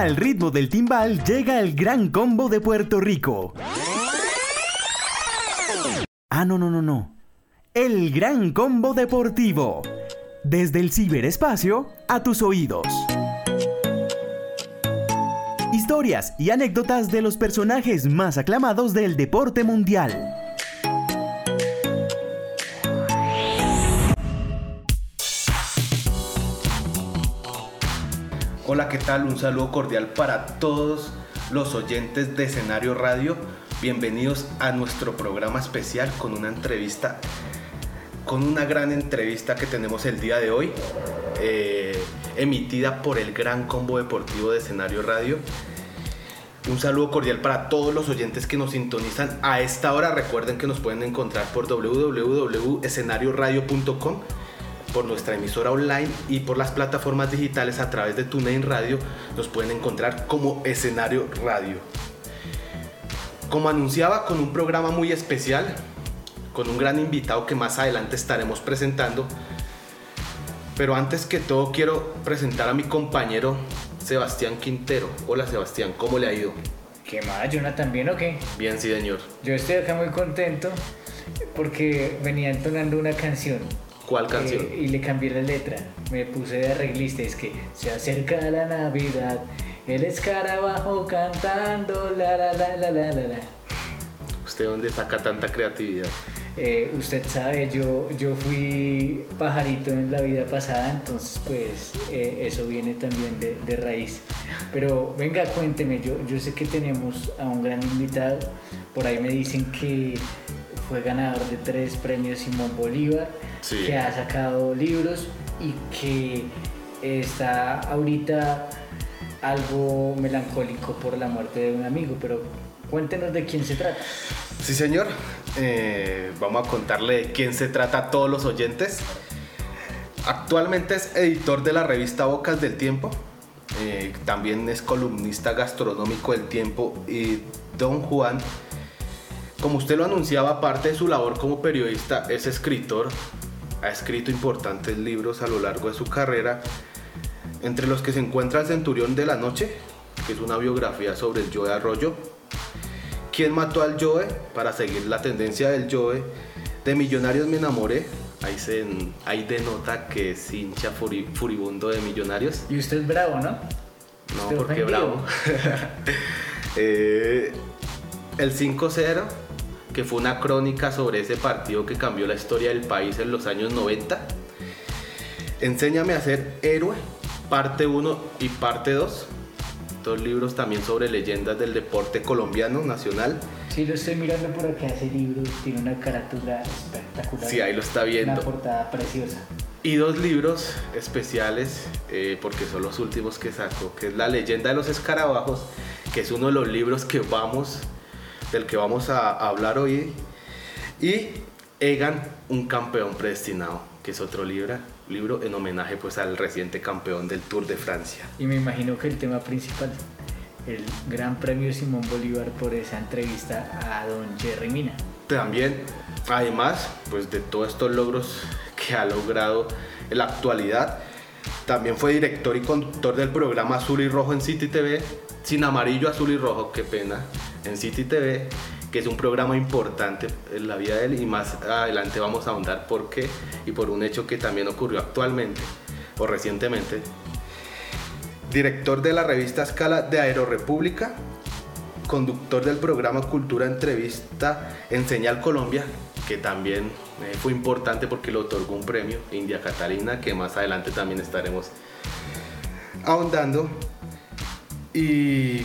Al ritmo del timbal llega el gran combo de Puerto Rico. Ah, no, no, no, no. El gran combo deportivo. Desde el ciberespacio a tus oídos. Historias y anécdotas de los personajes más aclamados del deporte mundial. ¿Qué tal? Un saludo cordial para todos los oyentes de Escenario Radio. Bienvenidos a nuestro programa especial con una entrevista, con una gran entrevista que tenemos el día de hoy, eh, emitida por el Gran Combo Deportivo de Escenario Radio. Un saludo cordial para todos los oyentes que nos sintonizan a esta hora. Recuerden que nos pueden encontrar por www.escenarioradio.com por nuestra emisora online y por las plataformas digitales a través de TuneIn Radio nos pueden encontrar como escenario radio. Como anunciaba con un programa muy especial, con un gran invitado que más adelante estaremos presentando, pero antes que todo quiero presentar a mi compañero Sebastián Quintero. Hola Sebastián, ¿cómo le ha ido? ¿Qué más, Jonathan? ¿Bien o qué? Bien, sí, señor. Yo estoy acá muy contento porque venía entonando una canción ¿Cuál canción? Eh, y le cambié la letra. Me puse de arreglista. Es que se acerca la Navidad. El escarabajo cantando la la la la la la. ¿Usted dónde saca tanta creatividad? Eh, usted sabe, yo, yo fui pajarito en la vida pasada, entonces pues eh, eso viene también de, de, raíz. Pero venga, cuénteme, yo, yo sé que tenemos a un gran invitado, por ahí me dicen que fue ganador de tres premios Simón Bolívar, que ha sacado libros y que está ahorita algo melancólico por la muerte de un amigo, pero cuéntenos de quién se trata. Sí, señor. Eh, vamos a contarle de quién se trata a todos los oyentes. Actualmente es editor de la revista Bocas del Tiempo. Eh, también es columnista gastronómico del Tiempo y Don Juan como usted lo anunciaba, aparte de su labor como periodista, es escritor, ha escrito importantes libros a lo largo de su carrera, entre los que se encuentra El Centurión de la Noche, que es una biografía sobre el Joe Arroyo, ¿Quién mató al Joe? Para seguir la tendencia del Joe, de Millonarios me enamoré, ahí, se, ahí denota que es hincha furibundo de Millonarios. Y usted es bravo, ¿no? No, porque bravo. eh, el 5-0 que fue una crónica sobre ese partido que cambió la historia del país en los años 90. Enséñame a ser héroe, parte 1 y parte 2. Dos libros también sobre leyendas del deporte colombiano nacional. Sí, lo estoy mirando por acá, ese libro tiene una carátula espectacular. Sí, ahí lo está viendo. Una portada preciosa. Y dos libros especiales, eh, porque son los últimos que saco, que es La leyenda de los escarabajos, que es uno de los libros que vamos del que vamos a hablar hoy. Y Egan, un campeón predestinado, que es otro libro, libro en homenaje pues al reciente campeón del Tour de Francia. Y me imagino que el tema principal, el Gran Premio Simón Bolívar por esa entrevista a don Jerry Mina. También, además, pues de todos estos logros que ha logrado en la actualidad, también fue director y conductor del programa Azul y Rojo en City TV, sin amarillo, azul y rojo, qué pena, en City TV, que es un programa importante en la vida de él y más adelante vamos a ahondar por qué y por un hecho que también ocurrió actualmente o recientemente. Director de la revista Escala de Aerorepública, conductor del programa Cultura Entrevista en Señal Colombia, que también eh, fue importante porque le otorgó un premio, India Catalina, que más adelante también estaremos ahondando. Y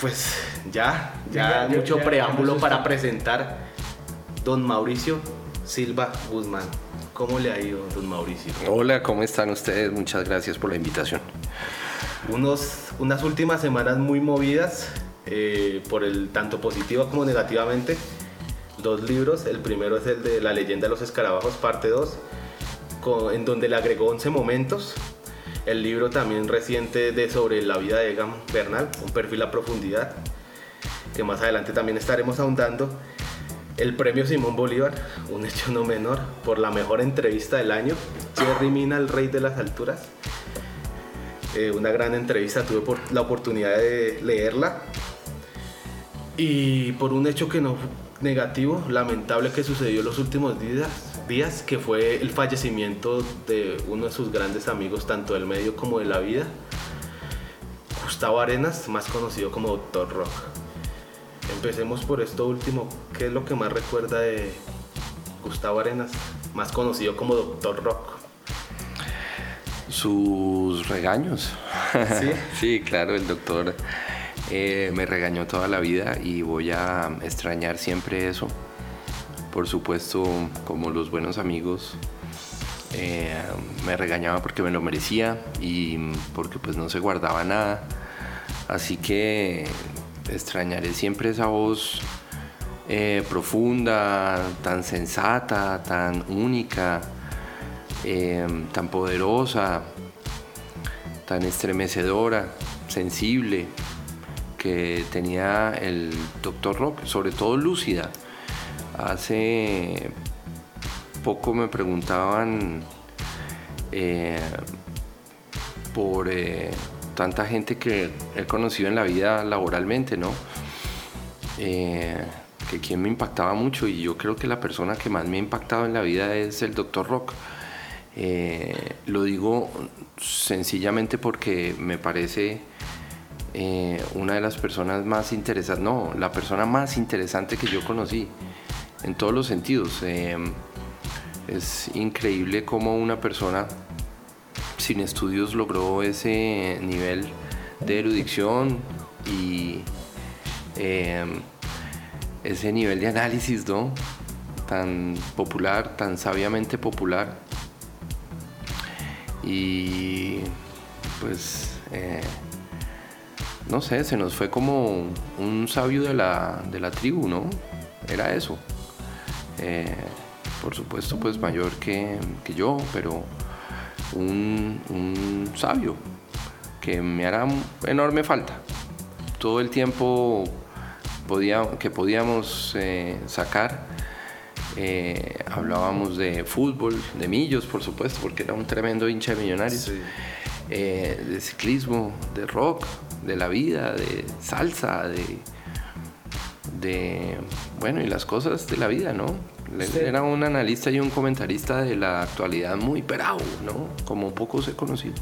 pues ya, ya, mucho preámbulo para presentar don Mauricio Silva Guzmán. ¿Cómo le ha ido, don Mauricio? Hola, ¿cómo están ustedes? Muchas gracias por la invitación. Unos, unas últimas semanas muy movidas, eh, por el tanto positiva como negativamente. Dos libros, el primero es el de La leyenda de los escarabajos, parte 2, en donde le agregó 11 momentos el libro también reciente de sobre la vida de Egan Bernal, un perfil a profundidad, que más adelante también estaremos ahondando. El premio Simón Bolívar, un hecho no menor, por la mejor entrevista del año. Jerry Mina, el rey de las alturas. eh, una gran entrevista, tuve por, la oportunidad de leerla. Y por un hecho que no negativo, lamentable que sucedió en los últimos días, días, que fue el fallecimiento de uno de sus grandes amigos, tanto del medio como de la vida, Gustavo Arenas, más conocido como Doctor Rock. Empecemos por esto último, ¿qué es lo que más recuerda de Gustavo Arenas, más conocido como Doctor Rock? Sus regaños. Sí, sí claro, el doctor eh, me regañó toda la vida y voy a extrañar siempre eso. Por supuesto, como los buenos amigos, eh, me regañaba porque me lo merecía y porque pues no se guardaba nada. Así que extrañaré siempre esa voz eh, profunda, tan sensata, tan única, tan poderosa, tan estremecedora, sensible que tenía el Dr. Rock, sobre todo lúcida. Hace poco me preguntaban eh, por eh, tanta gente que he conocido en la vida laboralmente, ¿no? Eh, que quien me impactaba mucho y yo creo que la persona que más me ha impactado en la vida es el Dr. Rock. lo digo sencillamente porque me parece una de las personas más interesantes, no, la persona más interesante que yo conocí, en todos los sentidos. Eh, es increíble cómo una persona sin estudios logró ese nivel de erudición y eh, ese nivel de análisis, ¿no? Tan popular, tan sabiamente popular. Y pues no sé, se nos fue como un sabio de la, tribu, ¿no? Era eso. Eh, por supuesto, pues mayor que, yo, pero un, sabio que me hará enorme falta. Todo el tiempo podía, que podíamos eh, sacar, eh, hablábamos de fútbol, de millos, por supuesto, porque era un tremendo hincha de millonarios, de ciclismo, de rock, de la vida, de salsa, de, de, bueno, y las cosas de la vida, ¿no? Era un analista y un comentarista de la actualidad muy perao, ¿no? Como pocos he conocido.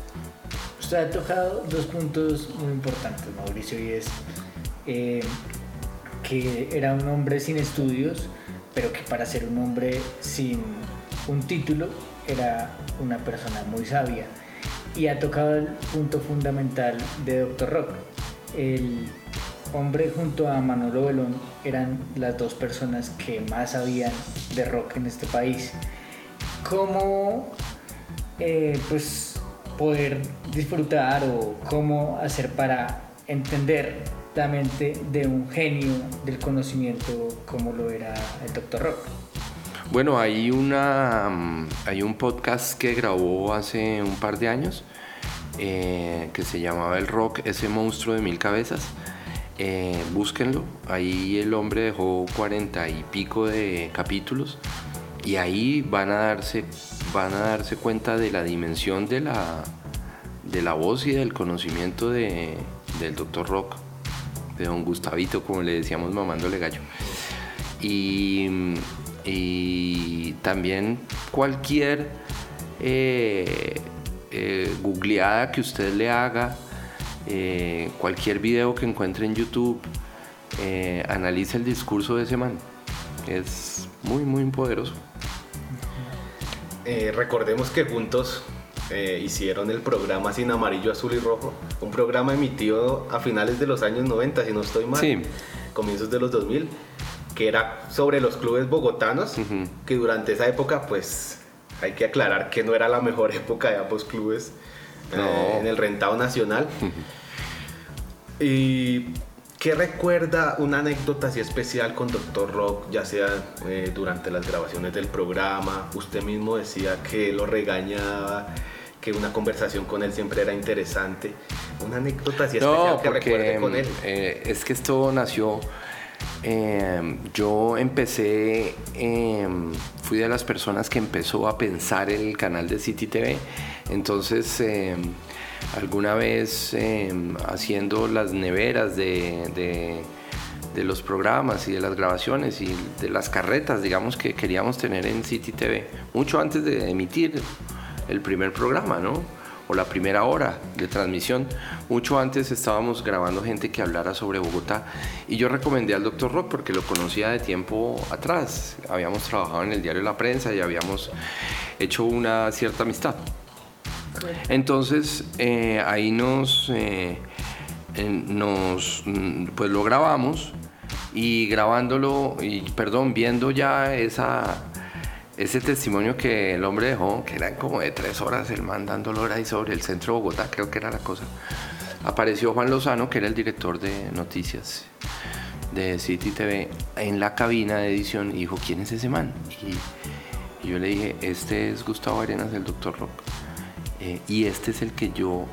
Usted ha tocado dos puntos muy importantes, Mauricio, y es eh, que era un hombre sin estudios, pero que para ser un hombre sin un título era una persona muy sabia y ha tocado el punto fundamental de Doctor Rock. El hombre junto a Manolo Belón eran las dos personas que más sabían de rock en este país. ¿Cómo eh, pues, poder disfrutar o cómo hacer para entender la mente de un genio del conocimiento como lo era el Doctor Rock? Bueno, hay, una, mm, hay un podcast que grabó hace un par de años eh, que se llamaba El Rock, ese monstruo de mil cabezas. Eh, búsquenlo, ahí el hombre dejó cuarenta y pico de capítulos y ahí van a darse, van a darse cuenta de la dimensión de la, de la voz y del conocimiento de, del Dr. Rock, de don Gustavito, como le decíamos mamándole gallo. Y y también cualquier eh, eh, googleada que usted le haga, eh, cualquier video que encuentre en YouTube, analice el discurso de ese man. Es muy, muy poderoso. recordemos que juntos hicieron el programa Sin Amarillo, Azul y Rojo, un programa emitido a finales de los años 90, si no estoy mal, comienzos de los 2000 que era sobre los clubes bogotanos, que durante esa época, pues hay que aclarar que no era la mejor época de ambos clubes eh, en el rentado nacional. y ¿Qué recuerda una anécdota así especial con Doctor Rock, ya sea eh, durante las grabaciones del programa? Usted mismo decía que lo regañaba, que una conversación con él siempre era interesante. Una anécdota así especial que recuerde con él. Eh, es que esto nació eh, yo empecé, eh, fui de las personas que empezó a pensar el canal de City TV. Entonces, eh, alguna vez haciendo las neveras de, de, de, los programas y de las grabaciones y de las carretas, digamos, que queríamos tener en City TV, mucho antes de emitir el primer programa, ¿no? o la primera hora de transmisión. Mucho antes estábamos grabando gente que hablara sobre Bogotá y yo recomendé al doctor Rock porque lo conocía de tiempo atrás. Habíamos trabajado en el diario La Prensa y habíamos hecho una cierta amistad. Entonces eh, ahí nos, eh, nos, pues lo grabamos y grabándolo, y perdón, viendo ya esa ese testimonio que el hombre dejó, que eran como de tres horas, el man dándolo ahí sobre el centro de Bogotá, creo que era la cosa. Apareció Juan Lozano, que era el director de noticias de City TV, en la cabina de edición y dijo, ¿quién es ese man? Y, yo le dije, este es Gustavo Arenas, el Doctor Rock. Eh, y este es el que yo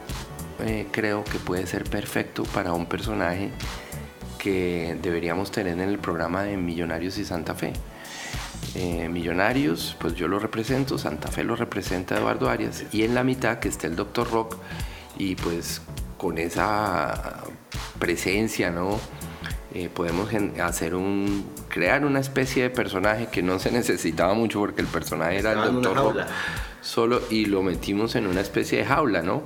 eh, creo que puede ser perfecto para un personaje que deberíamos tener en el programa de Millonarios y Santa Fe. Eh, millonarios, pues yo lo represento, Santa Fe lo representa Eduardo Arias, y en la mitad que está el Doctor Rock, y pues con esa presencia, ¿no? Eh, podemos hacer un crear una especie de personaje que no se necesitaba mucho porque el personaje era el Doctor Rock solo y lo metimos en una especie de jaula, ¿no?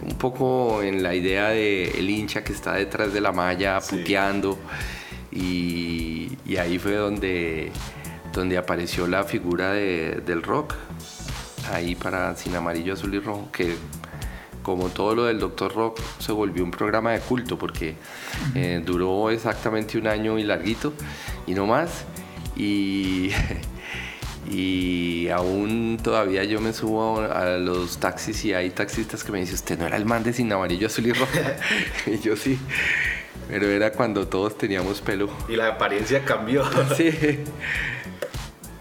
Un poco en la idea de el hincha que está detrás de la malla puteando y, y ahí fue donde donde apareció la figura del rock, ahí para Sin Amarillo, Azul y Rojo, que como todo lo del Doctor Rock se volvió un programa de culto porque eh, duró exactamente un año y larguito y no más. Y, y aún todavía yo me subo a los taxis y hay taxistas que me dicen, usted no era el man de Sin Amarillo, Azul y Rojo. y yo sí. Pero era cuando todos teníamos pelo. Y la apariencia cambió. sí.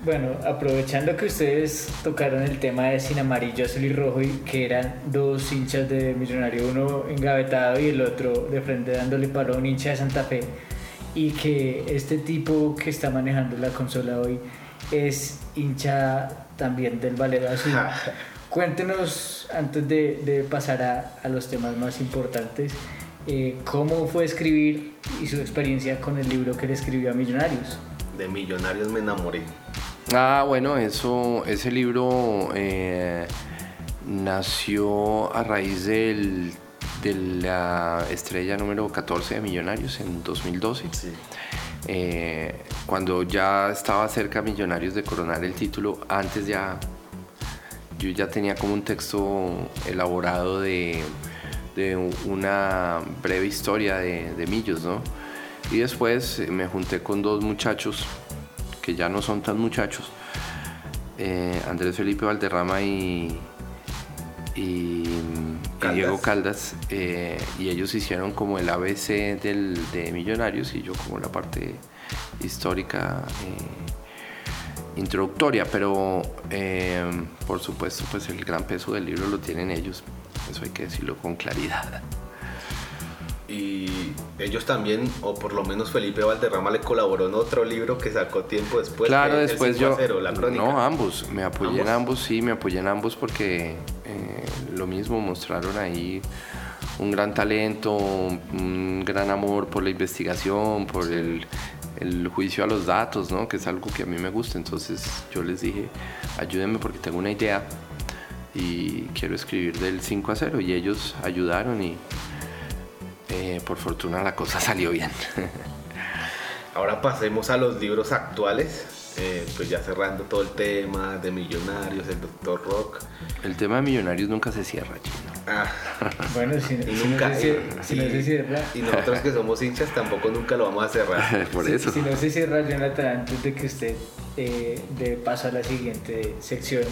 Bueno, aprovechando que ustedes tocaron el tema de Sin Amarillo, Azul y Rojo y que eran dos hinchas de Millonario, uno engavetado y el otro de frente dándole palo a un hincha de Santa Fe, y que este tipo que está manejando la consola hoy es hincha también del Valero Azul. Cuéntenos, antes de, pasar a, los temas más importantes, eh, cómo fue escribir y su experiencia con el libro que le escribió a Millonarios. De Millonarios me enamoré. Ah, bueno, eso, ese libro eh, nació a raíz del, de la estrella número 14 de Millonarios en 2012. Eh, cuando ya estaba cerca Millonarios de coronar el título, antes ya yo ya tenía como un texto elaborado de, una breve historia de, Millos, ¿no? Y después me junté con dos muchachos que ya no son tan muchachos, eh, Andrés Felipe Valderrama y, Diego Caldas, eh, y ellos hicieron como el ABC del, de Millonarios y yo como la parte histórica eh, introductoria, pero por supuesto pues el gran peso del libro lo tienen ellos, eso hay que decirlo con claridad y ellos también, o por lo menos Felipe Valderrama le colaboró en otro libro que sacó tiempo después. Claro, después yo... no, ambos, me apoyé en ambos, sí, me apoyé en ambos porque eh, lo mismo mostraron ahí un gran talento, un gran amor por la investigación, por el, el juicio a los datos, ¿no? que es algo que a mí me gusta. Entonces yo les dije, ayúdenme porque tengo una idea y quiero escribir del 5 a 0 y ellos ayudaron y eh, por fortuna la cosa salió bien. Ahora pasemos a los libros actuales. Eh, pues ya cerrando todo el tema de Millonarios, el Doctor Rock. El tema de Millonarios nunca se cierra, chino. Ah. bueno, si, nunca, no se, cierra. Y nosotros que somos hinchas tampoco nunca lo vamos a cerrar. Por eso. Si, no se cierra, Jonathan, antes de que usted eh, de paso a la siguiente sección,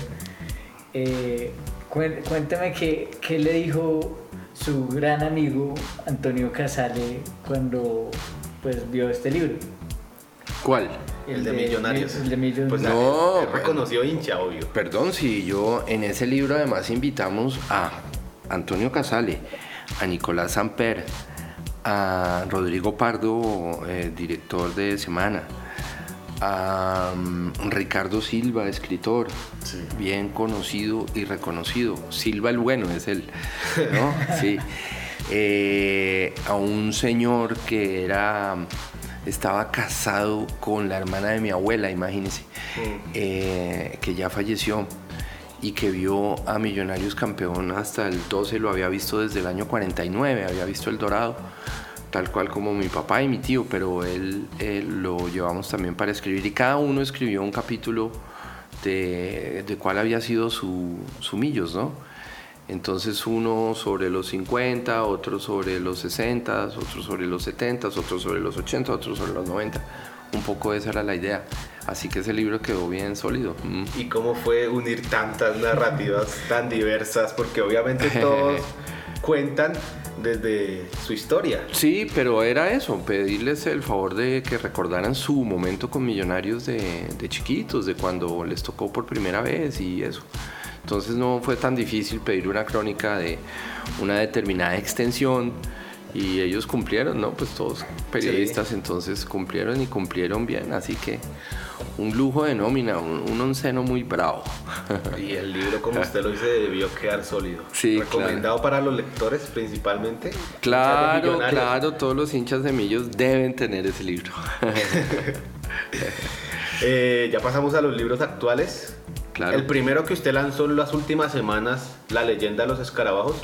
eh, cuéntame qué, qué le dijo su gran amigo Antonio Casale cuando pues vio este libro. ¿Cuál? El, de, Millonarios. El de Millonarios. Pues no, reconoció hincha, obvio. Perdón, si yo en ese libro además invitamos a Antonio Casale, a Nicolás Samper, a Rodrigo Pardo, eh, director de Semana, a mm, Ricardo Silva, escritor, bien conocido y reconocido. Silva el bueno es él, ¿no? sí. Eh, a un señor que era estaba casado con la hermana de mi abuela, imagínense, mm. eh, que ya falleció y que vio a Millonarios campeón hasta el 12, lo había visto desde el año 49, había visto el Dorado, tal cual como mi papá y mi tío, pero él, lo llevamos también para escribir y cada uno escribió un capítulo de, de cuál había sido su, su Millos, ¿no? Entonces uno sobre los 50, otro sobre los 60, otro sobre los 70, otro sobre los 80, otro sobre los 90. Un poco esa era la idea. Así que ese libro quedó bien sólido. Mm. ¿Y cómo fue unir tantas narrativas tan diversas? Porque obviamente todos cuentan desde su historia. Sí, pero era eso, pedirles el favor de que recordaran su momento con Millonarios de, de chiquitos, de cuando les tocó por primera vez y eso. Entonces no fue tan difícil pedir una crónica de una determinada extensión y ellos cumplieron, ¿no? Pues todos periodistas entonces cumplieron y cumplieron bien, así que un lujo de nómina, un, onceno muy bravo. Y el libro, como usted lo dice, debió quedar sólido. Sí, Recomendado para los lectores principalmente. Claro, claro, todos los hinchas de Millos deben tener ese libro. Eh, ya pasamos a los libros actuales. El primero que usted lanzó en las últimas semanas, La leyenda de los escarabajos.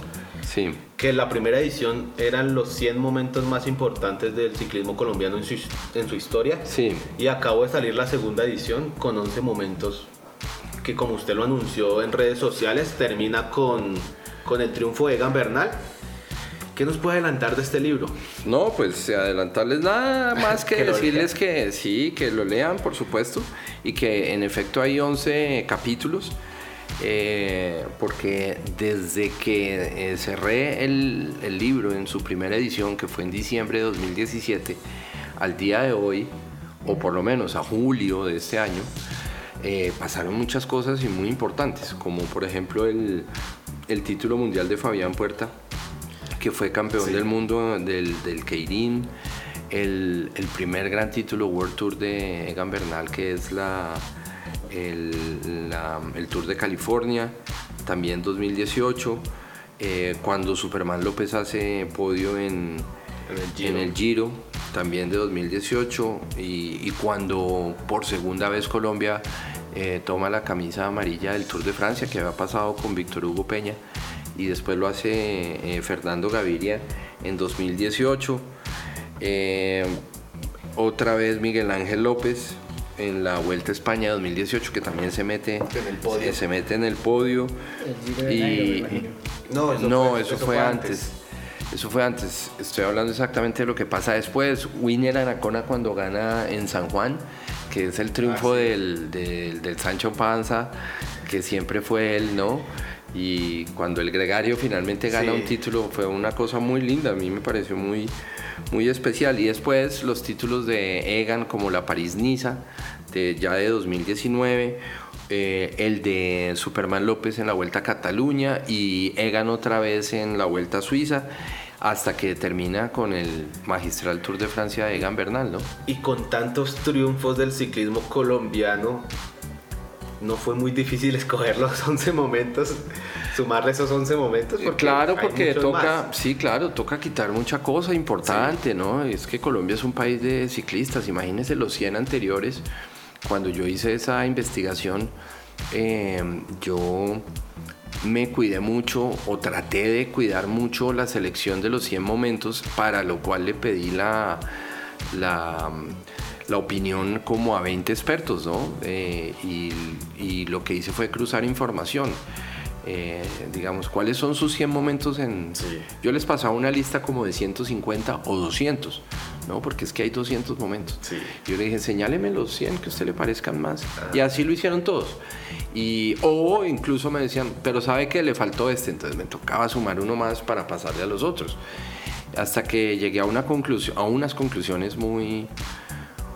Sí. Que la primera edición eran los 100 momentos más importantes del ciclismo colombiano en su, en su historia. Sí. Y acabó de salir la segunda edición con 11 momentos que como usted lo anunció en redes sociales, termina con, con el triunfo de Egan Bernal ¿Qué nos puede adelantar de este libro? No, pues adelantarles nada más que, decirles que sí, que lo lean, por supuesto, y que en efecto hay 11 capítulos. Eh, porque desde que eh, cerré el, libro en su primera edición, que fue en diciembre de 2017, al día de hoy, o por lo menos a julio de este año, eh, pasaron muchas cosas y muy importantes, como por ejemplo el, el título mundial de Fabián Puerta, que fue campeón del mundo del, del Keirin, el, el, primer gran título World Tour de Egan Bernal, que es la, el, el Tour de California, también 2018, eh, cuando Superman López hace podio en, en, el, Giro. también de 2018, y, y cuando por segunda vez Colombia eh, toma la camisa amarilla del Tour de Francia, que había pasado con Víctor Hugo Peña y después lo hace eh, Fernando Gaviria en 2018. Eh, otra vez Miguel Ángel López en la Vuelta a España 2018 que también se mete en el podio. se mete en el podio y no, eso no fue, eso, fue, antes. Eso fue antes. Estoy hablando exactamente de lo que pasa después. Winner Anacona cuando gana en San Juan, que es el triunfo ah, del, del, del Sancho Panza, que siempre fue él, ¿no? Y cuando el gregario finalmente gana un título fue una cosa muy linda, a mí me pareció muy, muy especial. Y después los títulos de Egan como la París-Niza, de, ya de 2019, eh, el de Superman López en la Vuelta a Cataluña y Egan otra vez en la Vuelta a Suiza hasta que termina con el magistral Tour de Francia de Egan Bernal, ¿no? Y con tantos triunfos del ciclismo colombiano, no fue muy difícil escoger los 11 momentos, sumarle esos 11 momentos. Porque claro, porque toca, sí, claro, toca quitar mucha cosa importante, ¿no? Es que Colombia es un país de ciclistas, imagínense los 100 anteriores. Cuando yo hice esa investigación, eh, yo me cuidé mucho o traté de cuidar mucho la selección de los 100 momentos, para lo cual le pedí la, la la opinión como a 20 expertos, ¿no? Eh, y, lo que hice fue cruzar información. Eh, digamos, cuáles son sus 100 momentos en... Yo les pasaba una lista como de 150 o 200, ¿no? Porque es que hay 200 momentos. Yo le dije, señáleme los 100 que a usted le parezcan más. Ah. Y así lo hicieron todos. Y, o incluso me decían, pero sabe que le faltó este, entonces me tocaba sumar uno más para pasarle a los otros. Hasta que llegué a, una conclusión, a unas conclusiones muy,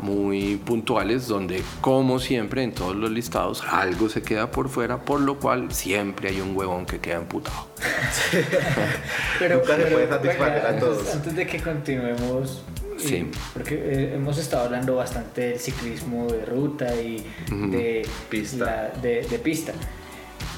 muy puntuales donde como siempre en todos los listados algo se queda por fuera, por lo cual siempre hay un huevón que queda emputado. pero, Nunca se puede satisfacer a todos. Antes, antes de que continuemos, Sí. porque eh, hemos estado hablando bastante del ciclismo de ruta y de, Pista. la- de, de pista.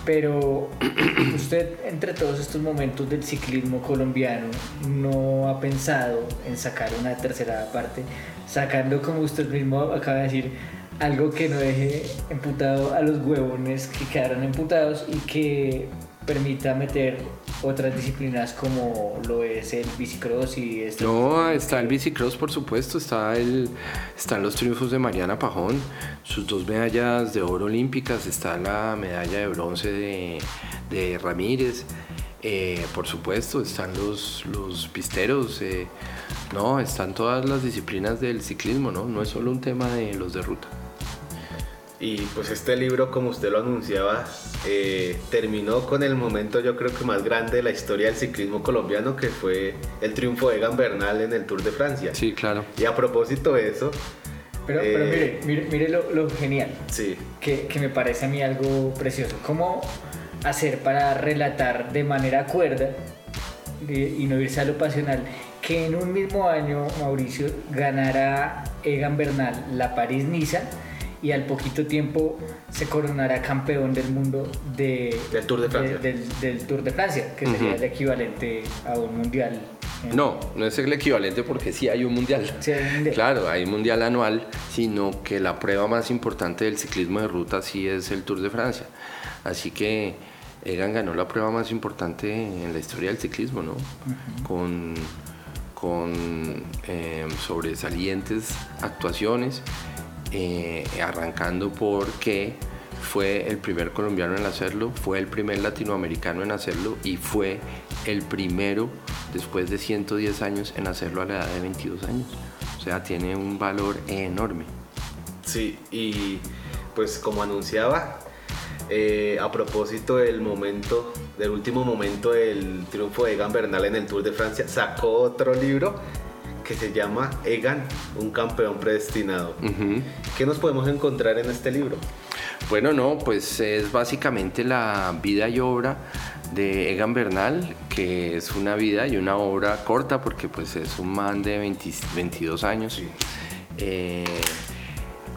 Pero usted, entre todos estos momentos del ciclismo colombiano, no ha pensado en sacar una tercera parte, sacando, como usted mismo acaba de decir, algo que no deje emputado a los huevones que quedaron emputados y que permita meter otras disciplinas como lo es el bicicross y este No, está el bicicross, por supuesto, está el, están los triunfos de Mariana Pajón, sus dos medallas de oro olímpicas, está la medalla de bronce de, Ramírez, eh, por supuesto, están los, los pisteros, eh, no, están todas las disciplinas del ciclismo, ¿no? No es solo un tema de los de ruta. Y pues este libro, como usted lo anunciaba, eh, terminó con el momento yo creo que más grande de la historia del ciclismo colombiano, que fue el triunfo de Egan Bernal en el Tour de Francia. Sí, claro. Y a propósito de eso, Pero, pero Eh, mire, mire, mire lo, lo genial, sí, que, que me parece a mí algo precioso. ¿Cómo hacer para relatar de manera cuerda y no irse a lo pasional que en un mismo año Mauricio ganara Egan Bernal la París-Niza y al poquito tiempo se coronara campeón del mundo de, Del Tour de Francia. del, del Tour de Francia, que sería el equivalente a un mundial. en- No, no es el equivalente porque sí hay un mundial. Sí, hay un mundial. Claro, hay un mundial anual, sino que la prueba más importante del ciclismo de ruta sí es el Tour de Francia. Así que Egan ganó la prueba más importante en la historia del ciclismo, ¿no? Con, con eh, sobresalientes actuaciones, eh, arrancando porque fue el primer colombiano en hacerlo, fue el primer latinoamericano en hacerlo y fue el primero después de 110 años en hacerlo a la edad de 22 años. O sea, tiene un valor enorme. sí, y pues como anunciaba, eh, a propósito del momento, del último momento del triunfo de Egan Bernal en el Tour de Francia, sacó otro libro que se llama Egan, un campeón predestinado. ¿Qué nos podemos encontrar en este libro? Bueno, no, pues es básicamente la vida y obra de Egan Bernal, que es una vida y una obra corta porque pues es un man de 20 22 años, eh,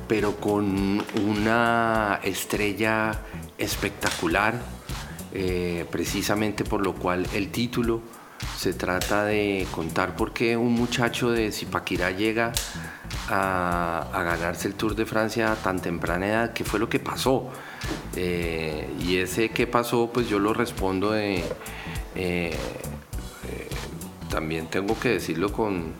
pero con una estrella espectacular, eh, precisamente por lo cual el título se trata de contar por qué un muchacho de Zipaquirá llega a, ganarse el Tour de Francia a tan temprana edad, qué fue lo que pasó. Eh, y ese qué pasó, pues yo lo respondo de... eh, eh, también tengo que decirlo con,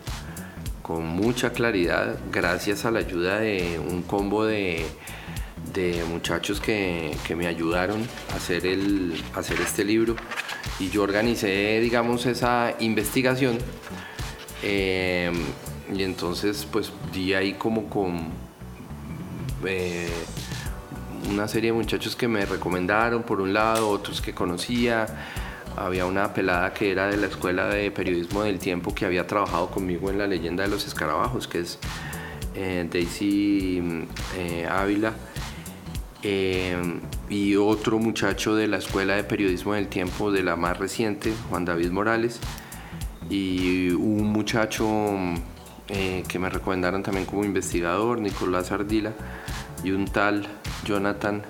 con mucha claridad, gracias a la ayuda de un combo de, de muchachos que, que me ayudaron a hacer, el, hacer este libro. Y yo organicé, digamos, esa investigación. Eh, y entonces, pues di ahí como con eh, una serie de muchachos que me recomendaron, por un lado, otros que conocía. Había una pelada que era de la Escuela de Periodismo del Tiempo que había trabajado conmigo en La Leyenda de los Escarabajos, que es eh, Daisy Ávila. Eh, y otro muchacho de la Escuela de Periodismo del Tiempo, de la más reciente, Juan David Morales. Y un muchacho eh, que me recomendaron también como investigador, Nicolás Ardila, y un tal Jonathan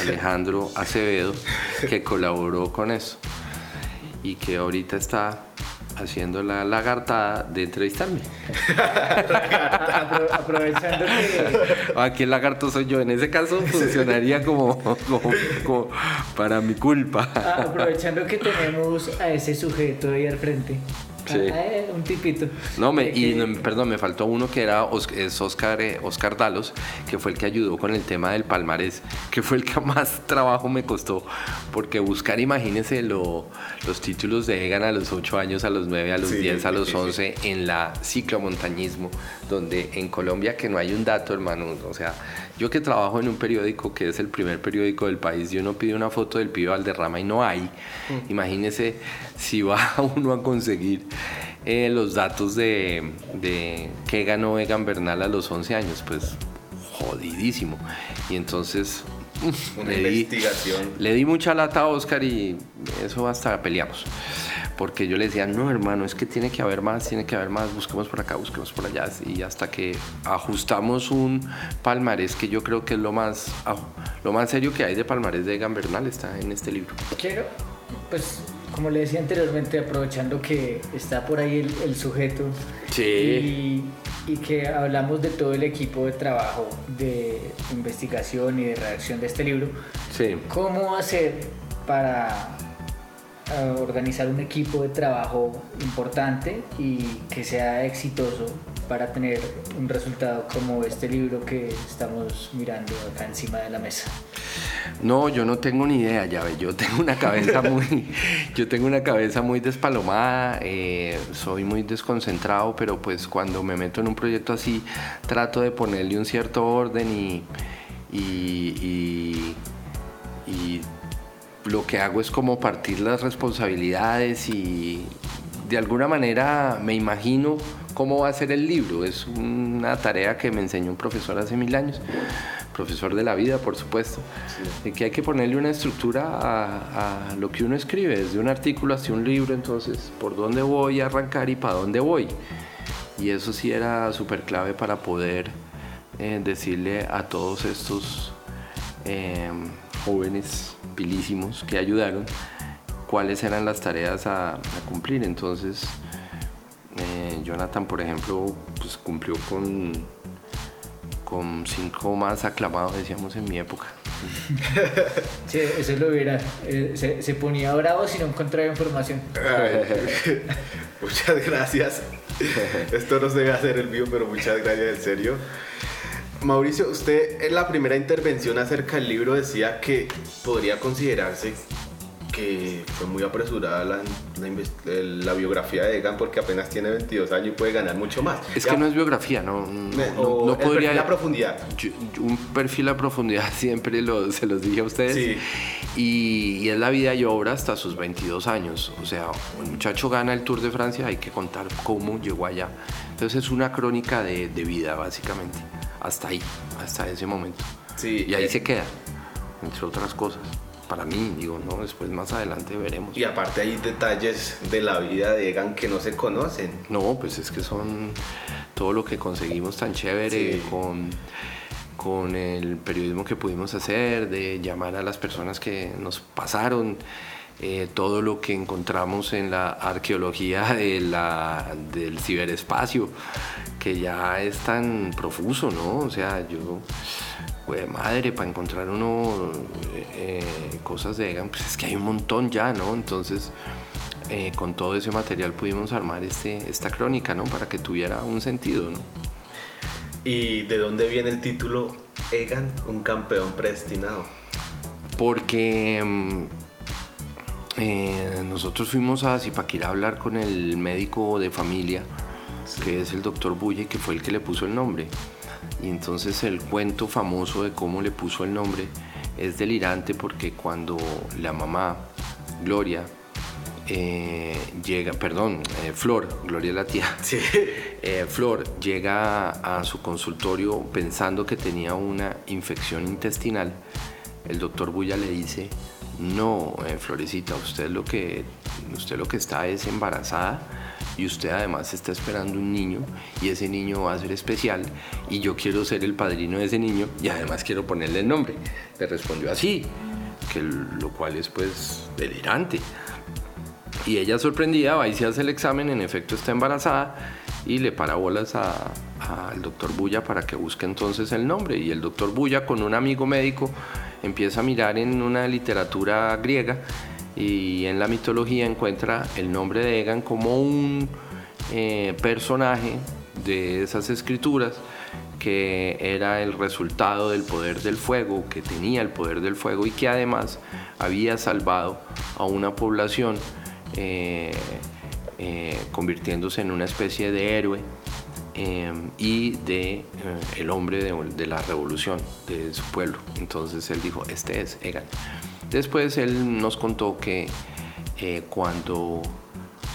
Alejandro Acevedo, que colaboró con eso y que ahorita está haciendo la lagartada de entrevistarme. Apro- aprovechando que Aquí el lagarto soy yo. En ese caso funcionaría como, como- como para mi culpa. Ah, aprovechando que tenemos a ese sujeto ahí al frente. Sí. Ah, eh, un tipito. No, me, y no, perdón, me faltó uno que era es Oscar, eh, Oscar Dalos, que fue el que ayudó con el tema del palmarés, que fue el que más trabajo me costó, porque buscar, imagínense, lo- los títulos de Egan a los 8 años, a los 9, a los Sí, 10, a los sí, sí. 11, en la ciclomontañismo, donde en Colombia, que no hay un dato, hermano, o sea, Yo que trabajo en un periódico que es el primer periódico del país y uno pide una foto del pibe Valderrama y no hay, mm. imagínese si va uno a conseguir eh, los datos de, de qué ganó Egan Bernal a los 11 años, pues jodidísimo. Y entonces una le investigación. Di, le di mucha lata a Oscar y eso hasta peleamos. Porque yo le decía, no hermano, es que tiene que haber más, tiene que haber más, busquemos por acá, busquemos por allá. Y hasta que ajustamos un palmarés que yo creo que es lo más, lo más serio que hay de palmarés de Egan Bernal está en este libro. Quiero, pues como le decía anteriormente, aprovechando que está por ahí el, sujeto y, y, que hablamos de todo el equipo de trabajo de investigación y de redacción de este libro, sí. ¿cómo hacer para organizar un equipo de trabajo importante y que sea exitoso para tener un resultado como este libro que estamos mirando acá encima de la mesa? No, yo no tengo ni idea, ya ve, yo tengo una cabeza muy, yo tengo una cabeza muy despalomada, eh, soy muy desconcentrado, pero pues cuando me meto en un proyecto así, trato de ponerle un cierto orden y, y, y lo que hago es como partir las responsabilidades y de alguna manera me imagino cómo va a ser el libro. Es una tarea que me enseñó un profesor hace mil años, profesor de la vida, por supuesto, de que hay que ponerle una estructura a, lo que uno escribe, desde un artículo hasta un libro, entonces, por dónde voy a arrancar y para dónde voy. Y eso sí era súper clave para poder eh, decirle a todos estos eh, jóvenes pilísimos que ayudaron cuáles eran las tareas a cumplir. Entonces, Jonathan, por ejemplo, pues cumplió con, con cinco más aclamados, decíamos en mi época. Sí, eso lo hubiera. Eh, se, ponía bravo si no encontraba información. muchas gracias. Esto no se debe hacer el vivo, pero muchas gracias, en serio. Mauricio, usted en la primera intervención acerca del libro decía que podría considerarse que fue muy apresurada la, la, biografía de Egan porque apenas tiene 22 años y puede ganar mucho más. Es que no es biografía, no, no, podría... Perfil a profundidad. un perfil a profundidad siempre lo, se los dije a ustedes. Sí. Y, es la vida y obra hasta sus 22 años. O sea, un muchacho gana el Tour de Francia, hay que contar cómo llegó allá. Entonces es una crónica de, de vida, básicamente. Hasta ahí, hasta ese momento. Sí, y ahí se queda, entre otras cosas para mí, digo, no, después más adelante veremos. Y aparte hay detalles de la vida de Egan que no se conocen. No, pues es que son todo lo que conseguimos tan chévere con, con el periodismo que pudimos hacer, de llamar a las personas que nos pasaron. Eh, todo lo que encontramos en la arqueología de la, del ciberespacio, que ya es tan profuso, ¿no? O sea, yo madre, para encontrar uno eh, cosas de Egan, pues es que hay un montón ya, ¿no? Entonces, eh, con todo ese material pudimos armar este, esta crónica, ¿no? Para que tuviera un sentido, ¿no? ¿Y de dónde viene el título Egan, un campeón predestinado? Porque mm, eh, nosotros fuimos a Zipaquirá a hablar con el médico de familia, que es el doctor Bulle, que fue el que le puso el nombre. Y entonces el cuento famoso de cómo le puso el nombre es delirante porque cuando la mamá, Gloria, eh, llega, perdón, eh, Flor, Gloria la tía, eh, Flor llega a, su consultorio pensando que tenía una infección intestinal, el doctor Bulla le dice, no, Florecita, usted lo, que, usted lo que está es embarazada y usted además está esperando un niño y ese niño va a ser especial y yo quiero ser el padrino de ese niño y además quiero ponerle el nombre. Le respondió así, que lo cual es pues delirante. Y ella sorprendida va y se hace el examen, en efecto está embarazada y le para bolas al doctor Bulla para que busque entonces el nombre. Y el doctor Bulla con un amigo médico empieza a mirar en una literatura griega y en la mitología encuentra el nombre de Egan como un eh, personaje de esas escrituras que era el resultado del poder del fuego, que tenía el poder del fuego y que además había salvado a una población eh, eh, convirtiéndose en una especie de héroe y de el hombre de, de, la revolución de su pueblo. Entonces él dijo, este es Egan. Después él nos contó que eh, cuando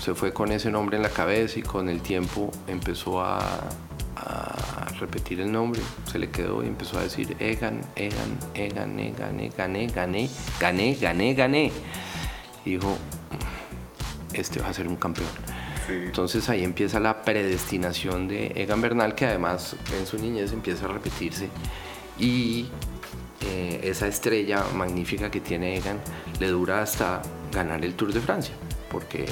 se fue con ese nombre en la cabeza y con el tiempo empezó a, a repetir el nombre, se le quedó y empezó a decir Egan, Egan, Egan, Egan, Egan, gané, gané, gané, gané. Y dijo, este va a ser un campeón. Entonces ahí empieza la predestinación de Egan Bernal, que además en su niñez empieza a repetirse. Y eh, esa estrella magnífica que tiene Egan le dura hasta ganar el Tour de Francia. Porque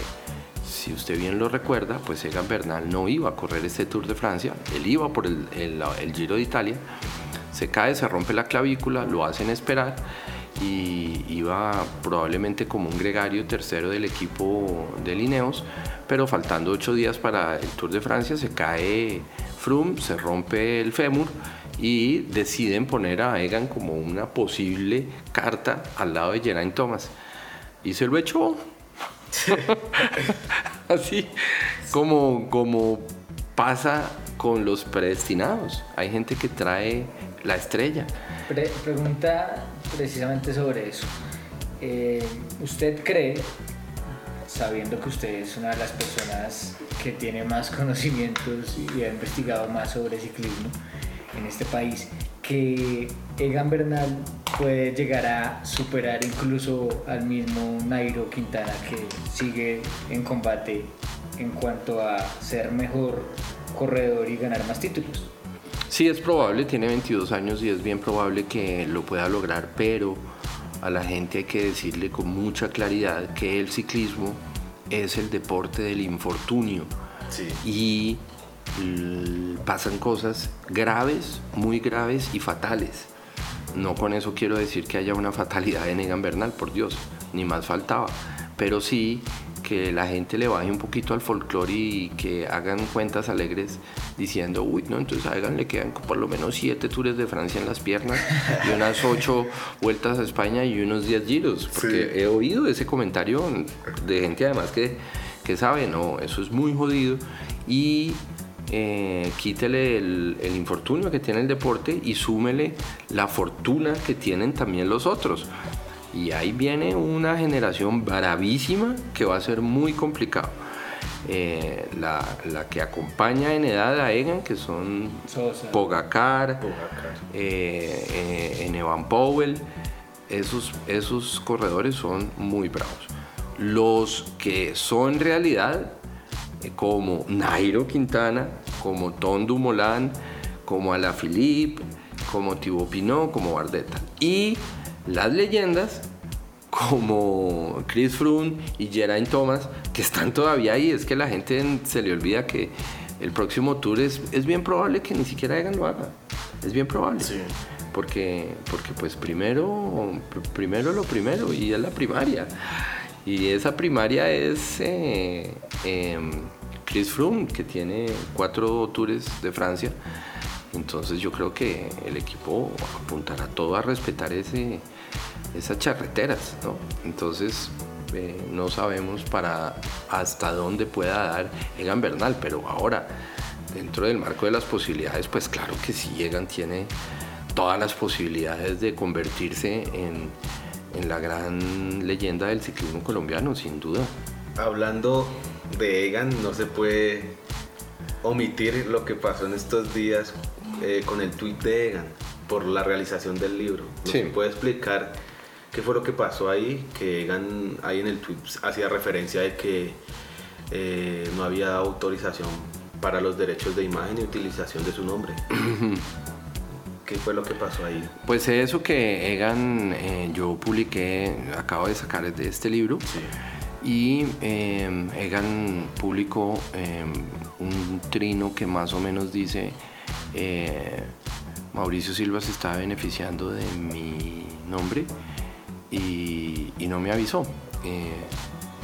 si usted bien lo recuerda, pues Egan Bernal no iba a correr este Tour de Francia, él iba por el, el, el Giro de Italia, se cae, se rompe la clavícula, lo hacen esperar y iba probablemente como un gregario tercero del equipo de Lineos, pero faltando ocho días para el Tour de Francia se cae Froome, se rompe el fémur y deciden poner a Egan como una posible carta al lado de Geraint Thomas. Y se lo echó. Así como, como pasa con los predestinados. Hay gente que trae la estrella. Pre pregunta precisamente sobre eso. Eh, ¿Usted cree, sabiendo que usted es una de las personas que tiene más conocimientos y ha investigado más sobre ciclismo en este país, que Egan Bernal puede llegar a superar incluso al mismo Nairo Quintana que sigue en combate en cuanto a ser mejor corredor y ganar más títulos? Sí, es probable, tiene 22 años y es bien probable que lo pueda lograr, pero a la gente hay que decirle con mucha claridad que el ciclismo es el deporte del infortunio. Sí. Y pasan cosas graves, muy graves y fatales. No con eso quiero decir que haya una fatalidad en Egan Bernal, por Dios, ni más faltaba. Pero sí que la gente le baje un poquito al folclore y que hagan cuentas alegres diciendo, uy, no, entonces a Egan le quedan por lo menos siete tours de Francia en las piernas y unas ocho vueltas a España y unos diez giros. Porque sí. he oído ese comentario de gente además que, que sabe, no, eso es muy jodido. Y eh, quítele el, el, infortunio que tiene el deporte y súmele la fortuna que tienen también los otros. Y ahí viene una generación bravísima que va a ser muy complicado. Eh, la, la, que acompaña en edad a Egan, que son Sosa. Pogacar, Pogacar. Eh, eh, Evan Powell, esos, esos corredores son muy bravos. Los que son realidad como Nairo Quintana, como Tom Dumoulin, como Alaphilippe, como Thibaut Pinot, como Bardetta. Y las leyendas como Chris Froome y Geraint Thomas, que están todavía ahí. Es que la gente se le olvida que el próximo tour es, es bien probable que ni siquiera Egan lo haga. Es bien probable. Sí. Porque, porque pues primero, primero lo primero y es la primaria. Y esa primaria es eh, eh, Chris Froome, que tiene cuatro tours de Francia. Entonces yo creo que el equipo apuntará todo a respetar ese, esas charreteras, ¿no? Entonces eh, no sabemos para hasta dónde pueda dar Egan Bernal, pero ahora, dentro del marco de las posibilidades, pues claro que sí, Egan tiene todas las posibilidades de convertirse en, en la gran leyenda del ciclismo colombiano, sin duda. Hablando de Egan, no se puede omitir lo que pasó en estos días eh, con el tweet de Egan por la realización del libro. ¿No Sí. se puede explicar qué fue lo que pasó ahí? Que Egan ahí en el tweet hacía referencia de que eh, no había autorización para los derechos de imagen y utilización de su nombre. ¿Qué fue lo que pasó ahí? Pues eso que Egan, eh, yo publiqué, acabo de sacar de este libro, Sí. y eh, Egan publicó eh, un trino que más o menos dice, Mauricio Silva se está beneficiando de mi nombre y, y no me avisó.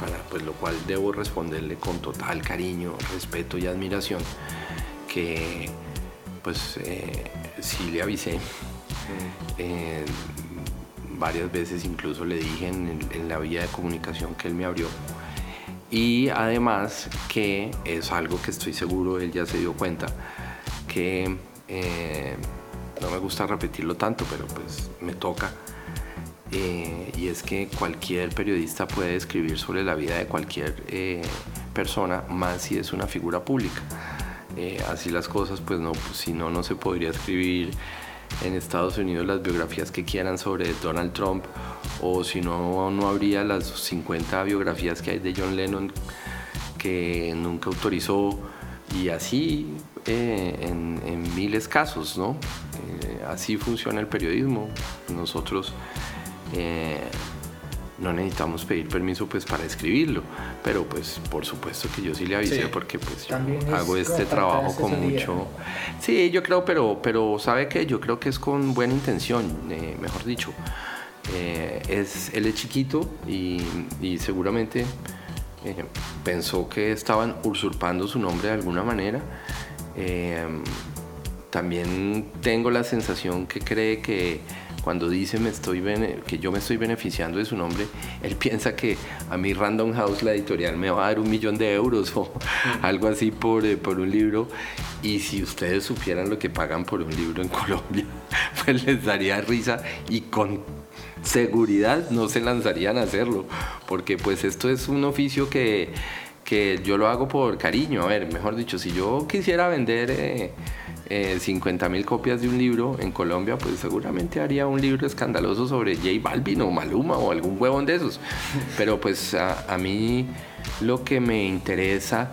Para pues lo cual debo responderle con total cariño, respeto y admiración que pues eh, sí le avisé eh, varias veces incluso le dije en, en la vía de comunicación que él me abrió Y además que es algo que estoy seguro él ya se dio cuenta, que eh, no me gusta repetirlo tanto, pero pues me toca. Eh, y es que cualquier periodista puede escribir sobre la vida de cualquier eh, persona, más si es una figura pública. Así las cosas, pues no, pues, si no, no se podría escribir en Estados Unidos las biografías que quieran sobre Donald Trump o si no, no habría las 50 biografías que hay de John Lennon que nunca autorizó y así eh, en, miles casos, ¿no? Eh, así funciona el periodismo. Nosotros eh, no necesitamos pedir permiso pues para escribirlo, pero pues por supuesto que yo sí le avisé porque pues yo hago este trabajo con mucho... Sí, yo creo, pero, pero sabe que yo creo que es con buena intención, mejor dicho. es, él es chiquito y, y seguramente pensó que estaban usurpando su nombre de alguna manera. Em, también tengo la sensación que cree que cuando dice me estoy que yo me estoy beneficiando de su nombre, él piensa que a mí Random House, la editorial, me va a dar un millón de euros o algo así por, eh, por un libro. Y si ustedes supieran lo que pagan por un libro en Colombia, pues les daría risa y con seguridad no se lanzarían a hacerlo, porque pues esto es un oficio que que yo lo hago por cariño. A ver, mejor dicho, si yo quisiera vender eh, eh, 50 mil copias de un libro en Colombia, pues seguramente haría un libro escandaloso sobre J Balvin o Maluma o algún huevón de esos. Pero pues a, a mí lo que me interesa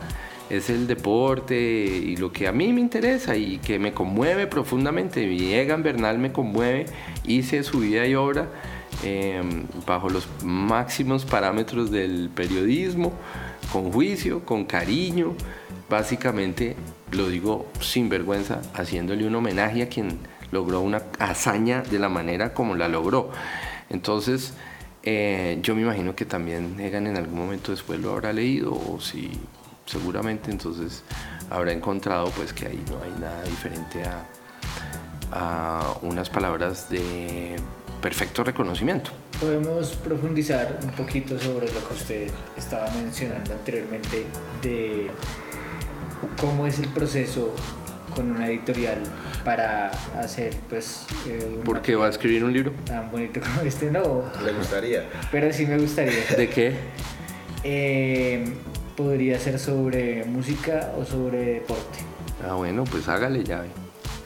es el deporte y lo que a mí me interesa y que me conmueve profundamente. Egan Bernal me conmueve, hice su vida y obra eh, bajo los máximos parámetros del periodismo con juicio, con cariño, básicamente lo digo sin vergüenza, haciéndole un homenaje a quien logró una hazaña de la manera como la logró. Entonces, eh, yo me imagino que también Egan en algún momento después lo habrá leído o si seguramente entonces habrá encontrado pues que ahí no hay nada diferente a, a unas palabras de perfecto reconocimiento podemos profundizar un poquito sobre lo que usted estaba mencionando anteriormente de cómo es el proceso con una editorial para hacer pues eh, ¿Por qué va a escribir un libro? Tan bonito como este no. Le gustaría. Pero sí me gustaría. ¿De qué? Eh, podría ser sobre música o sobre deporte. Ah bueno, pues hágale ya.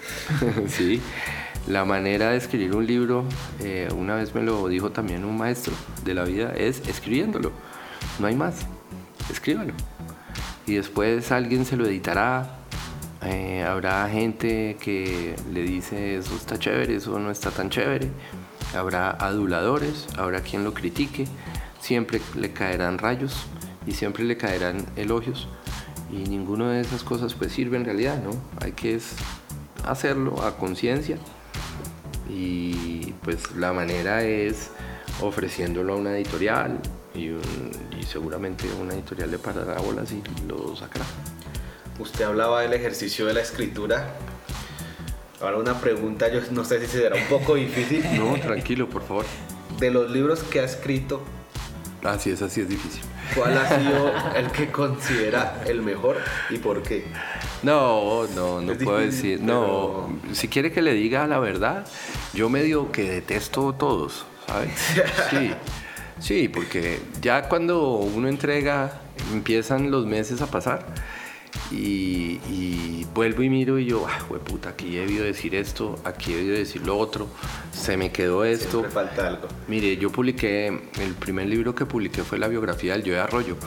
sí. La manera de escribir un libro, eh, una vez me lo dijo también un maestro de la vida, es escribiéndolo. No hay más. Escríbalo. Y después alguien se lo editará. Eh, habrá gente que le dice eso está chévere, eso no está tan chévere. Habrá aduladores, habrá quien lo critique. Siempre le caerán rayos y siempre le caerán elogios. Y ninguna de esas cosas pues sirve en realidad, ¿no? Hay que hacerlo a conciencia y pues la manera es ofreciéndolo a una editorial y, seguramente una editorial de parábolas y lo sacará. Usted hablaba del ejercicio de la escritura. Ahora una pregunta, yo no sé si será un poco difícil. No, tranquilo, por favor. De los libros que ha escrito. Así es, así es difícil. ¿Cuál ha sido el que considera el mejor y por qué? No, no, no puedo decir. No, si quiere que le diga la verdad, yo medio que detesto todos, ¿sabes? Sí, sí, porque ya cuando uno entrega, empiezan los meses a pasar. Y, vuelvo y miro y yo, ah, puta, aquí he debido decir esto, aquí he debido decir lo otro, se me quedó esto. Me falta algo. Mire, yo publiqué, el primer libro que publiqué fue la biografía del Yo de Arroyo.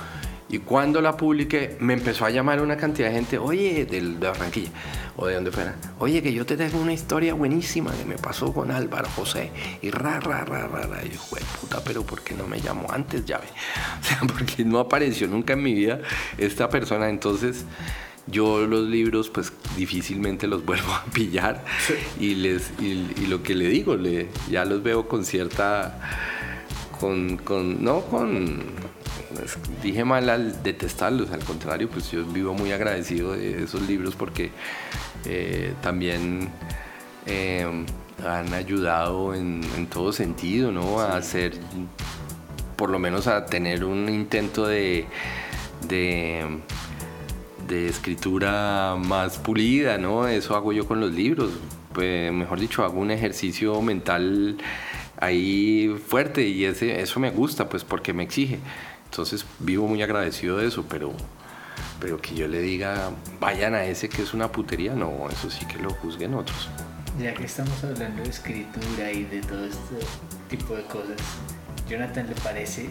Y cuando la publiqué, me empezó a llamar una cantidad de gente, oye, del, de Barranquilla o de donde fuera, oye, que yo te tengo una historia buenísima que me pasó con Álvaro José. Y ra, ra, ra, ra, ra. Y yo, puta, pero ¿por qué no me llamó antes, llave? O sea, porque no apareció nunca en mi vida esta persona. Entonces, yo los libros pues difícilmente los vuelvo a pillar y les y, lo que le digo le, ya los veo con cierta con, con no con dije mal al detestarlos, al contrario, pues yo vivo muy agradecido de esos libros porque eh, también eh, han ayudado en, todo sentido, ¿no? A hacer, por lo menos a tener un intento de, de, de escritura más pulida, ¿no? Eso hago yo con los libros. Pues, mejor dicho, hago un ejercicio mental ahí fuerte y ese, eso me gusta, pues porque me exige. Entonces vivo muy agradecido de eso, pero, pero que yo le diga, vayan a ese que es una putería, no, eso sí que lo juzguen otros. Ya que estamos hablando de escritura y de todo este tipo de cosas, Jonathan, ¿le parece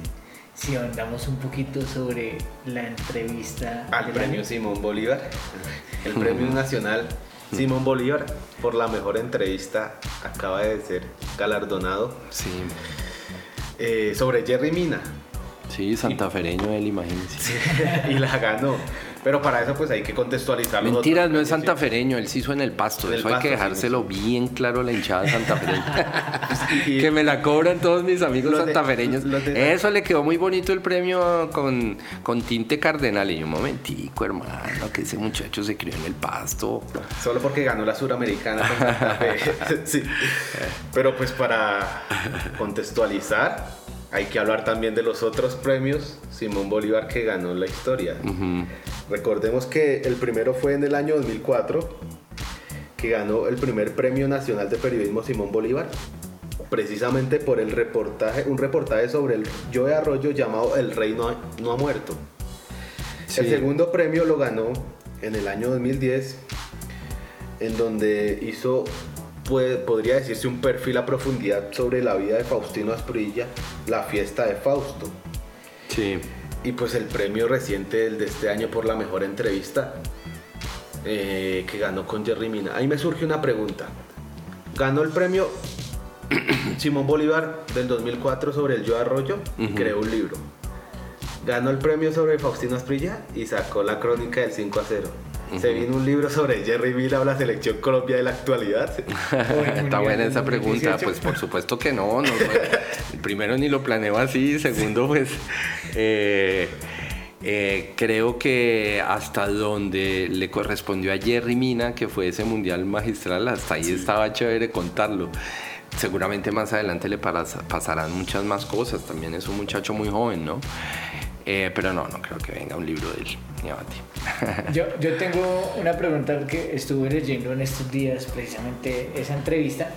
si andamos un poquito sobre la entrevista al premio Simón Bolívar, el premio nacional Simón Bolívar por la mejor entrevista acaba de ser galardonado. Sí. Eh, sobre Jerry Mina. Sí, santafereño él, imagínese. y la ganó. Pero para eso pues hay que contextualizarlo. Mentiras, no es santafereño, él se hizo en el pasto. eso hay que dejárselo bien claro a la hinchada santafereña. que me la cobran todos mis amigos santafereños. eso le quedó muy bonito el premio con, con tinte cardenal. Y un momentico, hermano, que ese muchacho se crió en el pasto. Solo porque ganó la suramericana con Santa Fe. sí. Pero pues para contextualizar, hay que hablar también de los otros premios Simón Bolívar que ganó la historia. Recordemos que el primero fue en el año 2004, que ganó el primer Premio Nacional de Periodismo Simón Bolívar, precisamente por el reportaje, un reportaje sobre el Joe Arroyo llamado El Rey no ha, muerto. El segundo premio lo ganó en el año 2010, en donde hizo podría decirse un perfil a profundidad sobre la vida de Faustino Asprilla, la fiesta de Fausto. Sí. Y pues el premio reciente de este año por la mejor entrevista eh, que ganó con Jerry Mina. Ahí me surge una pregunta. Ganó el premio Simón Bolívar del 2004 sobre el Yo Arroyo y creó un libro. Ganó el premio sobre Faustino Asprilla y sacó la crónica del 5 a 0 se vino un libro sobre Jerry Mina o la selección Colombia de la actualidad. Está buena esa pregunta. Pues por supuesto que no. no primero ni lo planeo así. Segundo, pues eh, eh, creo que hasta donde le correspondió a Jerry Mina, que fue ese mundial magistral, hasta ahí estaba chévere contarlo. Seguramente más adelante le pasarán muchas más cosas. También es un muchacho muy joven, ¿no? Eh, pero no, no creo que venga un libro de él, yo, yo tengo una pregunta que estuve leyendo en estos días, precisamente esa entrevista,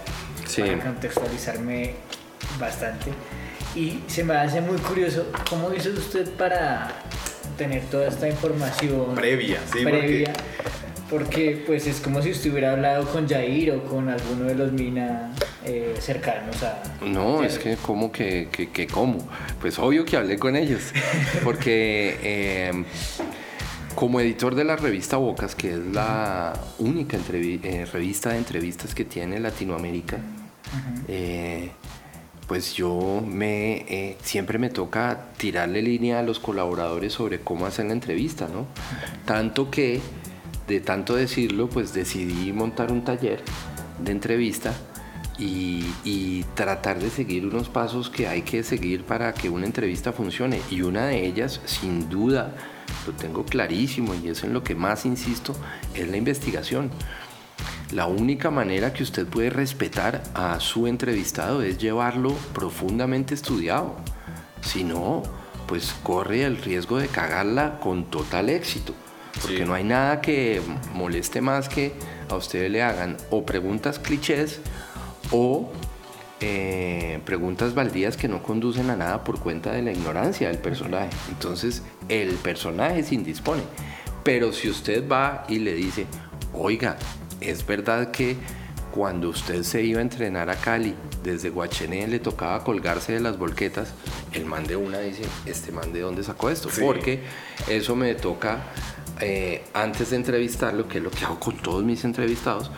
para contextualizarme bastante. Y se me hace muy curioso, ¿cómo hizo usted para tener toda esta información previa? Sí, previa porque pues es como si usted hubiera hablado con Jair o con alguno de los Mina eh, cercanos a... No, es que como que, que, cómo. Pues obvio que hablé con ellos. Porque em, como editor de la revista Bocas, que es la única eh, revista de entrevistas que tiene Latinoamérica, eh, pues yo me siempre me toca tirarle línea a los colaboradores sobre cómo hacer la entrevista, ¿no? Tanto que de tanto decirlo, pues decidí montar un taller de entrevista y, tratar de seguir unos pasos que hay que seguir para que una entrevista funcione. Y una de ellas, sin duda, lo tengo clarísimo y es en lo que más insisto, es la investigación. La única manera que usted puede respetar a su entrevistado es llevarlo profundamente estudiado. Si no, pues corre el riesgo de cagarla con total éxito. Porque no hay nada que moleste más que a ustedes le hagan o preguntas clichés o eh, preguntas baldías que no conducen a nada por cuenta de la ignorancia del personaje. Entonces el personaje se indispone. Pero si usted va y le dice, oiga, es verdad que cuando usted se iba a entrenar a Cali, desde Guachené le tocaba colgarse de las volquetas, el man de una dice, este man de dónde sacó esto, porque eso me toca eh, antes de entrevistarlo, que es lo que hago con todos mis entrevistados,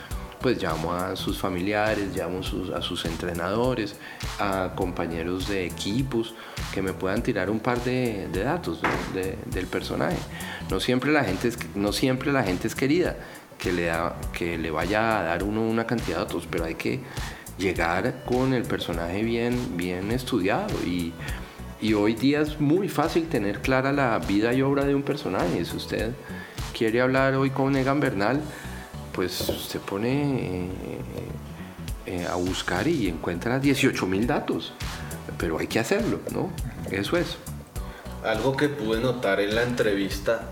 pues llamo a sus familiares, llamo a sus entrenadores, a compañeros de equipos que me puedan tirar un par de, datos del personaje. No siempre, la gente es, no siempre la gente es querida que le, da, que le vaya a dar uno una cantidad de datos, pero hay que llegar con el personaje bien, bien estudiado y y hoy día es muy fácil tener clara la vida y obra de un personaje. Si usted quiere hablar hoy con Egan Bernal, pues se pone eh, eh, a buscar y encuentra 18 mil datos. Pero hay que hacerlo, ¿no? Eso es. algo que pude notar en la entrevista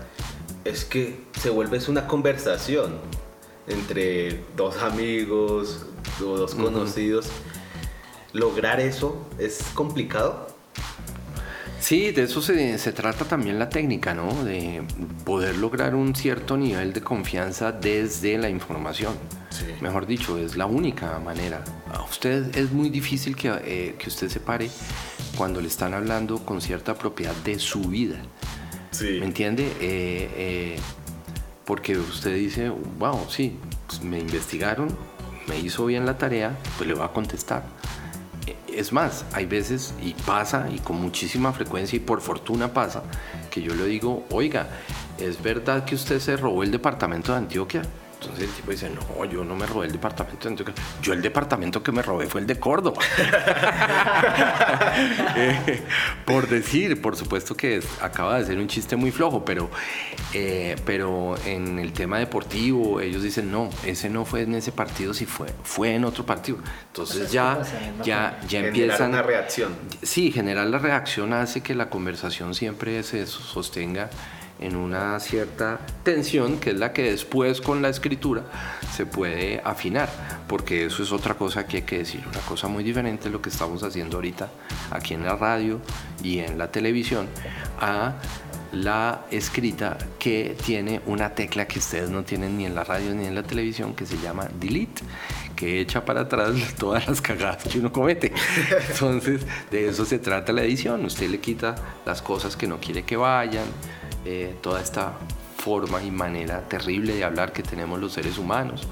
es que se vuelve una conversación entre dos amigos o dos conocidos. ¿Lograr eso es complicado? Sí, de eso se, se, trata también la técnica, ¿no? De poder lograr un cierto nivel de confianza desde la información. Sí. Mejor dicho, es la única manera. A usted es muy difícil que, eh, que usted se pare cuando le están hablando con cierta propiedad de su vida. Sí. ¿Me entiende? Eh, eh, porque usted dice, wow, sí, pues me investigaron, me hizo bien la tarea, pues le voy a contestar. Es más, hay veces, y pasa, y con muchísima frecuencia, y por fortuna pasa, que yo le digo, oiga, ¿es verdad que usted se robó el departamento de Antioquia? Entonces el tipo dice, no, yo no me robé el departamento de Antioquia. Yo el departamento que me robé fue el de Córdoba. eh, por decir, por supuesto que es, acaba de ser un chiste muy flojo, pero, eh, pero en el tema deportivo ellos dicen, no, ese no fue en ese partido, si fue, fue en otro partido. Entonces ya, ya, ya Generar empiezan... una reacción. Sí, generar la reacción hace que la conversación siempre se sostenga en una cierta tensión, que es la que después con la escritura se puede afinar, porque eso es otra cosa que hay que decir, una cosa muy diferente lo que estamos haciendo ahorita aquí en la radio y en la televisión a la escrita que tiene una tecla que ustedes no tienen ni en la radio ni en la televisión que se llama delete que echa para atrás todas las cagadas que uno comete. Entonces, de eso se trata la edición. Usted le quita las cosas que no quiere que vayan, eh, toda esta forma y manera terrible de hablar que tenemos los seres humanos,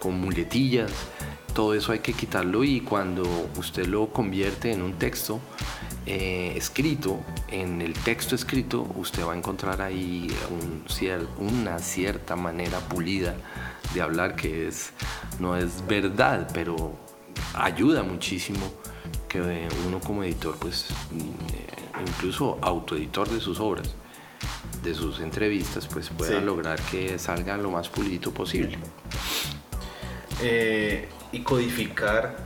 con muletillas. Todo eso hay que quitarlo y cuando usted lo convierte en un texto eh, escrito, en el texto escrito, usted va a encontrar ahí una cierta manera pulida de hablar que es, no es verdad, pero ayuda muchísimo que uno como editor, pues mm, eh, incluso autoeditor de sus obras, de sus entrevistas, pues pueda Sí. lograr que salgan lo más pulidito posible. Eh, y codificar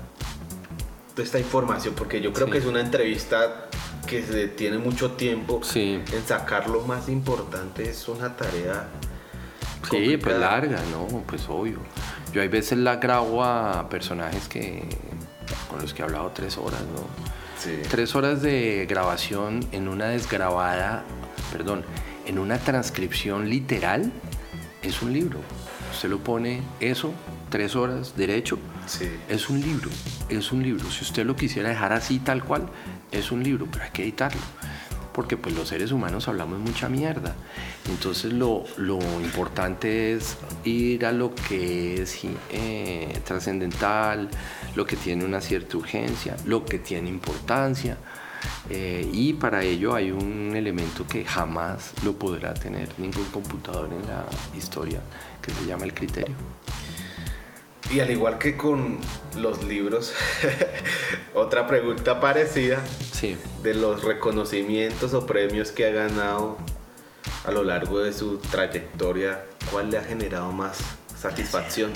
toda esta información, porque yo creo Sí. que es una entrevista que se tiene mucho tiempo Sí. en sacar lo más importante, es una tarea. Sí, pues larga, ¿no? Pues obvio. Yo hay veces la grabo a personajes que con los que he hablado tres horas, ¿no? Sí. Tres horas de grabación en una desgrabada, perdón, en una transcripción literal, es un libro. Usted lo pone eso, tres horas derecho, Sí. es un libro, es un libro. Si usted lo quisiera dejar así tal cual, es un libro, pero hay que editarlo. Porque pues los seres humanos hablamos mucha mierda. Entonces lo, lo importante es ir a lo que es eh, trascendental, lo que tiene una cierta urgencia, lo que tiene importancia. Eh, y para ello hay un elemento que jamás lo podrá tener ningún computador en la historia, que se llama el criterio. Y al igual que con los libros, otra pregunta parecida Sí. de los reconocimientos o premios que ha ganado a lo largo de su trayectoria, ¿cuál le ha generado más satisfacción?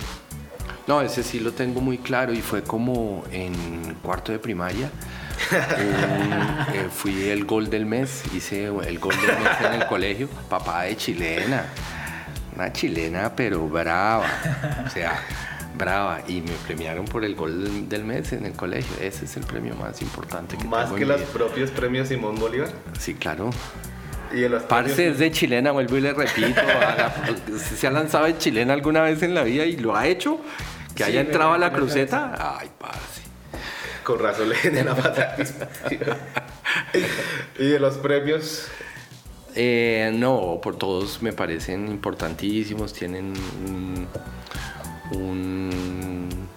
No, ese sí lo tengo muy claro y fue como en cuarto de primaria. Eh, fui el gol del mes, hice el gol del mes en el colegio, papá de chilena, una chilena pero brava, o sea, brava y me premiaron por el gol del, mes en el colegio. Ese es el premio más importante que Más tengo que en los vida. propios premios Simón Bolívar. Sí, claro. Y en los Parce premios- es de chilena, vuelvo y le repito. haga- ¿Usted se ha lanzado de chilena alguna vez en la vida y lo ha hecho? Que Sí, haya entrado a la cruceta. Ay, parce. Con razón le genera más satisfacción. y de los premios, Eh, no, por todos me parecen importantísimos, tienen un, un-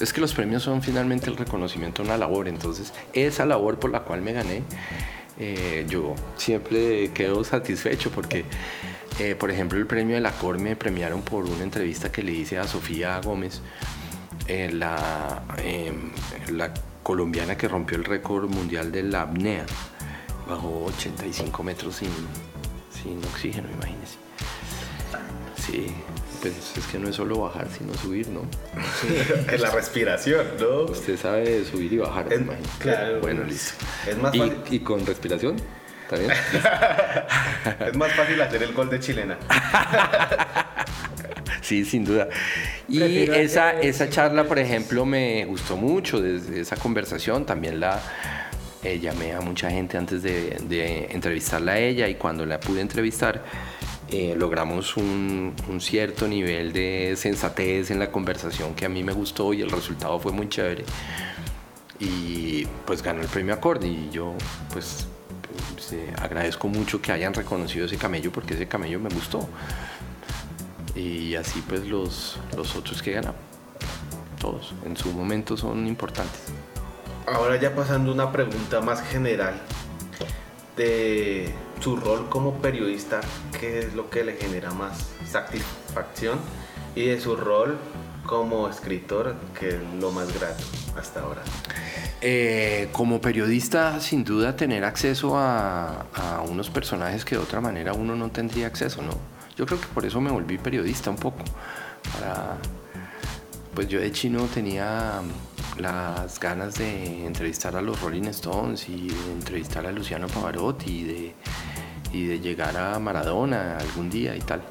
Es que los premios son finalmente el reconocimiento a una labor, entonces esa labor por la cual me gané, eh, yo siempre quedo satisfecho porque, eh, por ejemplo, el premio de la COR me premiaron por una entrevista que le hice a Sofía Gómez, eh, la, eh, la colombiana que rompió el récord mundial de la apnea. Bajó 85 metros sin, sin oxígeno, imagínese. Sí, pues es que no es solo bajar, sino subir, ¿no? en la respiración, ¿no? Usted sabe subir y bajar, Es- imagínese. claro. Bueno, listo. Es más ¿Y, fácil. y con respiración? ¿Está bien? es más fácil hacer el gol de chilena. Sí, sin duda. Y Prefiero esa, esa charla, por ejemplo, me gustó mucho desde esa conversación. También la eh, llamé a mucha gente antes de, de entrevistarla a ella y cuando la pude entrevistar eh, logramos un, un cierto nivel de sensatez en la conversación que a mí me gustó y el resultado fue muy chévere. Y pues ganó el premio Acorde y yo pues, pues, eh, agradezco mucho que hayan reconocido ese camello porque ese camello me gustó y así pues los, los otros que ganan. Todos en su momento son importantes. Ahora ya pasando a una pregunta más general de su rol como periodista, ¿qué es lo que le genera más satisfacción? Y de su rol como escritor, ¿qué es lo más grato hasta ahora? Eh, como periodista, sin duda, tener acceso a, a unos personajes que de otra manera uno no tendría acceso, ¿no? Yo creo que por eso me volví periodista un poco. Para, pues yo de chino tenía las ganas de entrevistar a los Rolling Stones y de entrevistar a Luciano Pavarotti y de, y de llegar a Maradona algún día y tal.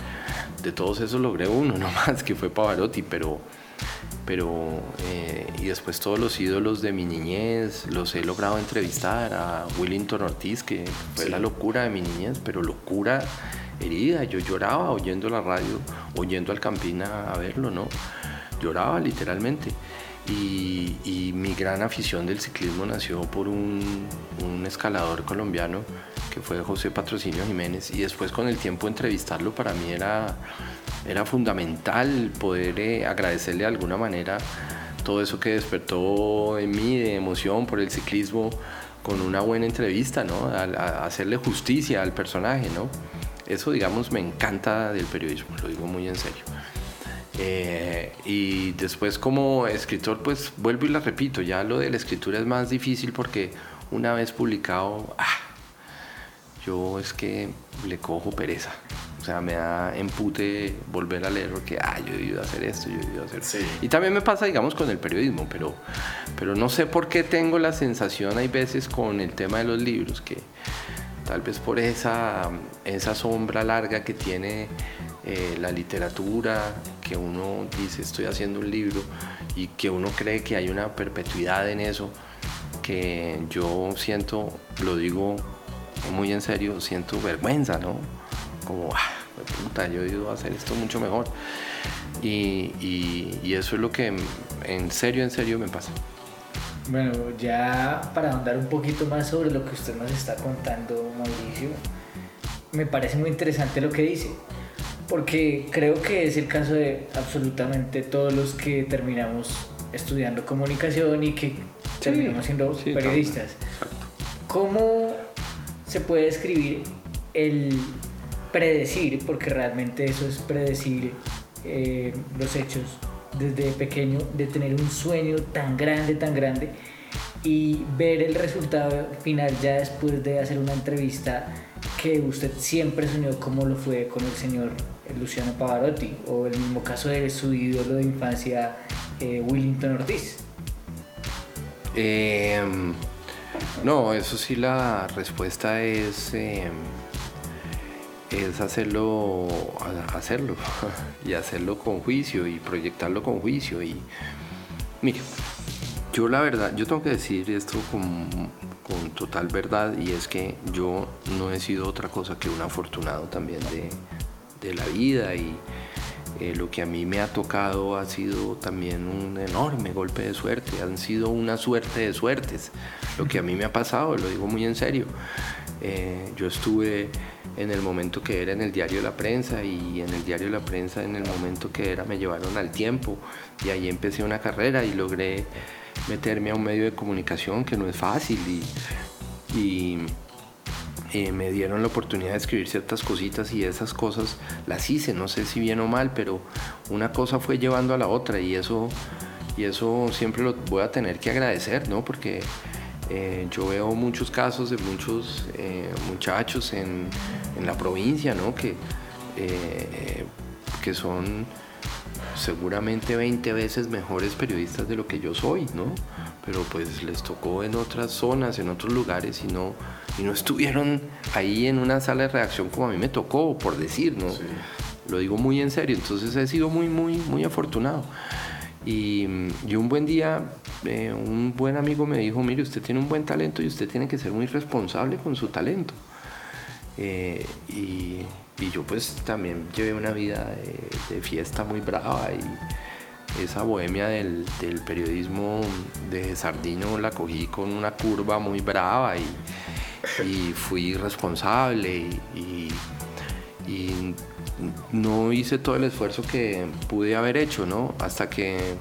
De todos esos logré uno nomás, que fue Pavarotti, pero pero eh, y después todos los ídolos de mi niñez los he logrado entrevistar a Willington Ortiz que fue la locura de mi niñez pero locura herida yo lloraba oyendo la radio oyendo al Campina a verlo no lloraba literalmente y, mi gran afición del ciclismo nació por un, escalador colombiano que fue José Patrocinio Jiménez y después con el tiempo entrevistarlo para mí era era fundamental poder eh, agradecerle de alguna manera todo eso que despertó en mí de emoción por el ciclismo con una buena entrevista, ¿no? A hacerle justicia al personaje, ¿no? Eso, digamos, me encanta del periodismo, lo digo muy en serio. Eh, y después como escritor, pues vuelvo y la repito, ya lo de la escritura es más difícil porque una vez publicado, ah, yo es que le cojo pereza. O sea, me da empute volver a leer porque, ah, yo he debido hacer esto, yo he debido hacer Sí. Y también me pasa, digamos, con el periodismo, pero, pero no sé por qué tengo la sensación, hay veces con el tema de los libros, que tal vez por esa, esa sombra larga que tiene eh, la literatura, que uno dice, estoy haciendo un libro, y que uno cree que hay una perpetuidad en eso, que yo siento, lo digo muy en serio, siento vergüenza, ¿no? Como, ah, puta, yo he ido a hacer esto mucho mejor. Y, y- y eso es lo que en serio, en serio me pasa. Bueno, ya para ahondar un poquito más sobre lo que usted nos está contando, Mauricio, me parece muy interesante lo que dice, porque creo que es el caso de absolutamente todos los que terminamos estudiando comunicación y que terminamos siendo sí, periodistas. ¿Cómo se puede describir el predecir, porque realmente eso es predecir eh, los hechos desde pequeño, de tener un sueño tan grande, tan grande y ver el resultado final ya después de hacer una entrevista que usted siempre soñó como lo fue con el señor Luciano Pavarotti o el mismo caso de su ídolo de infancia eh, Willington Ortiz. Eh, no, eso sí, la respuesta es, eh, es hacerlo, hacerlo y hacerlo con juicio y proyectarlo con juicio. Y mire, yo la verdad, yo tengo que decir esto con, con total verdad y es que yo no he sido otra cosa que un afortunado también de, de la vida y eh, lo que a mí me ha tocado ha sido también un enorme golpe de suerte, han sido una suerte de suertes. Lo que a mí me ha pasado, lo digo muy en serio. Eh, yo estuve en el momento que era en el diario la prensa y en el diario la prensa en el momento que era me llevaron al tiempo y ahí empecé una carrera y logré meterme a un medio de comunicación que no es fácil y, y eh, me dieron la oportunidad de escribir ciertas cositas y esas cosas las hice, no sé si bien o mal, pero una cosa fue llevando a la otra y eso, y eso siempre lo voy a tener que agradecer, ¿no? Porque eh, yo veo muchos casos de muchos eh, muchachos en, en la provincia, ¿no? Que, eh, que son seguramente 20 veces mejores periodistas de lo que yo soy, ¿no? Pero pues les tocó en otras zonas, en otros lugares y no, y no estuvieron ahí en una sala de redacción como a mí me tocó, por decir, ¿no? Lo digo muy en serio, entonces he sido muy, muy, muy afortunado. Y, y un buen día, eh, un buen amigo me dijo, mire, usted tiene un buen talento y usted tiene que ser muy responsable con su talento. Eh, y, yo pues también llevé una vida de, fiesta muy brava y esa bohemia del, periodismo de Sardino la cogí con una curva muy brava y, fui responsable y, y, no hice todo el esfuerzo que pude haber hecho, ¿no? Hasta que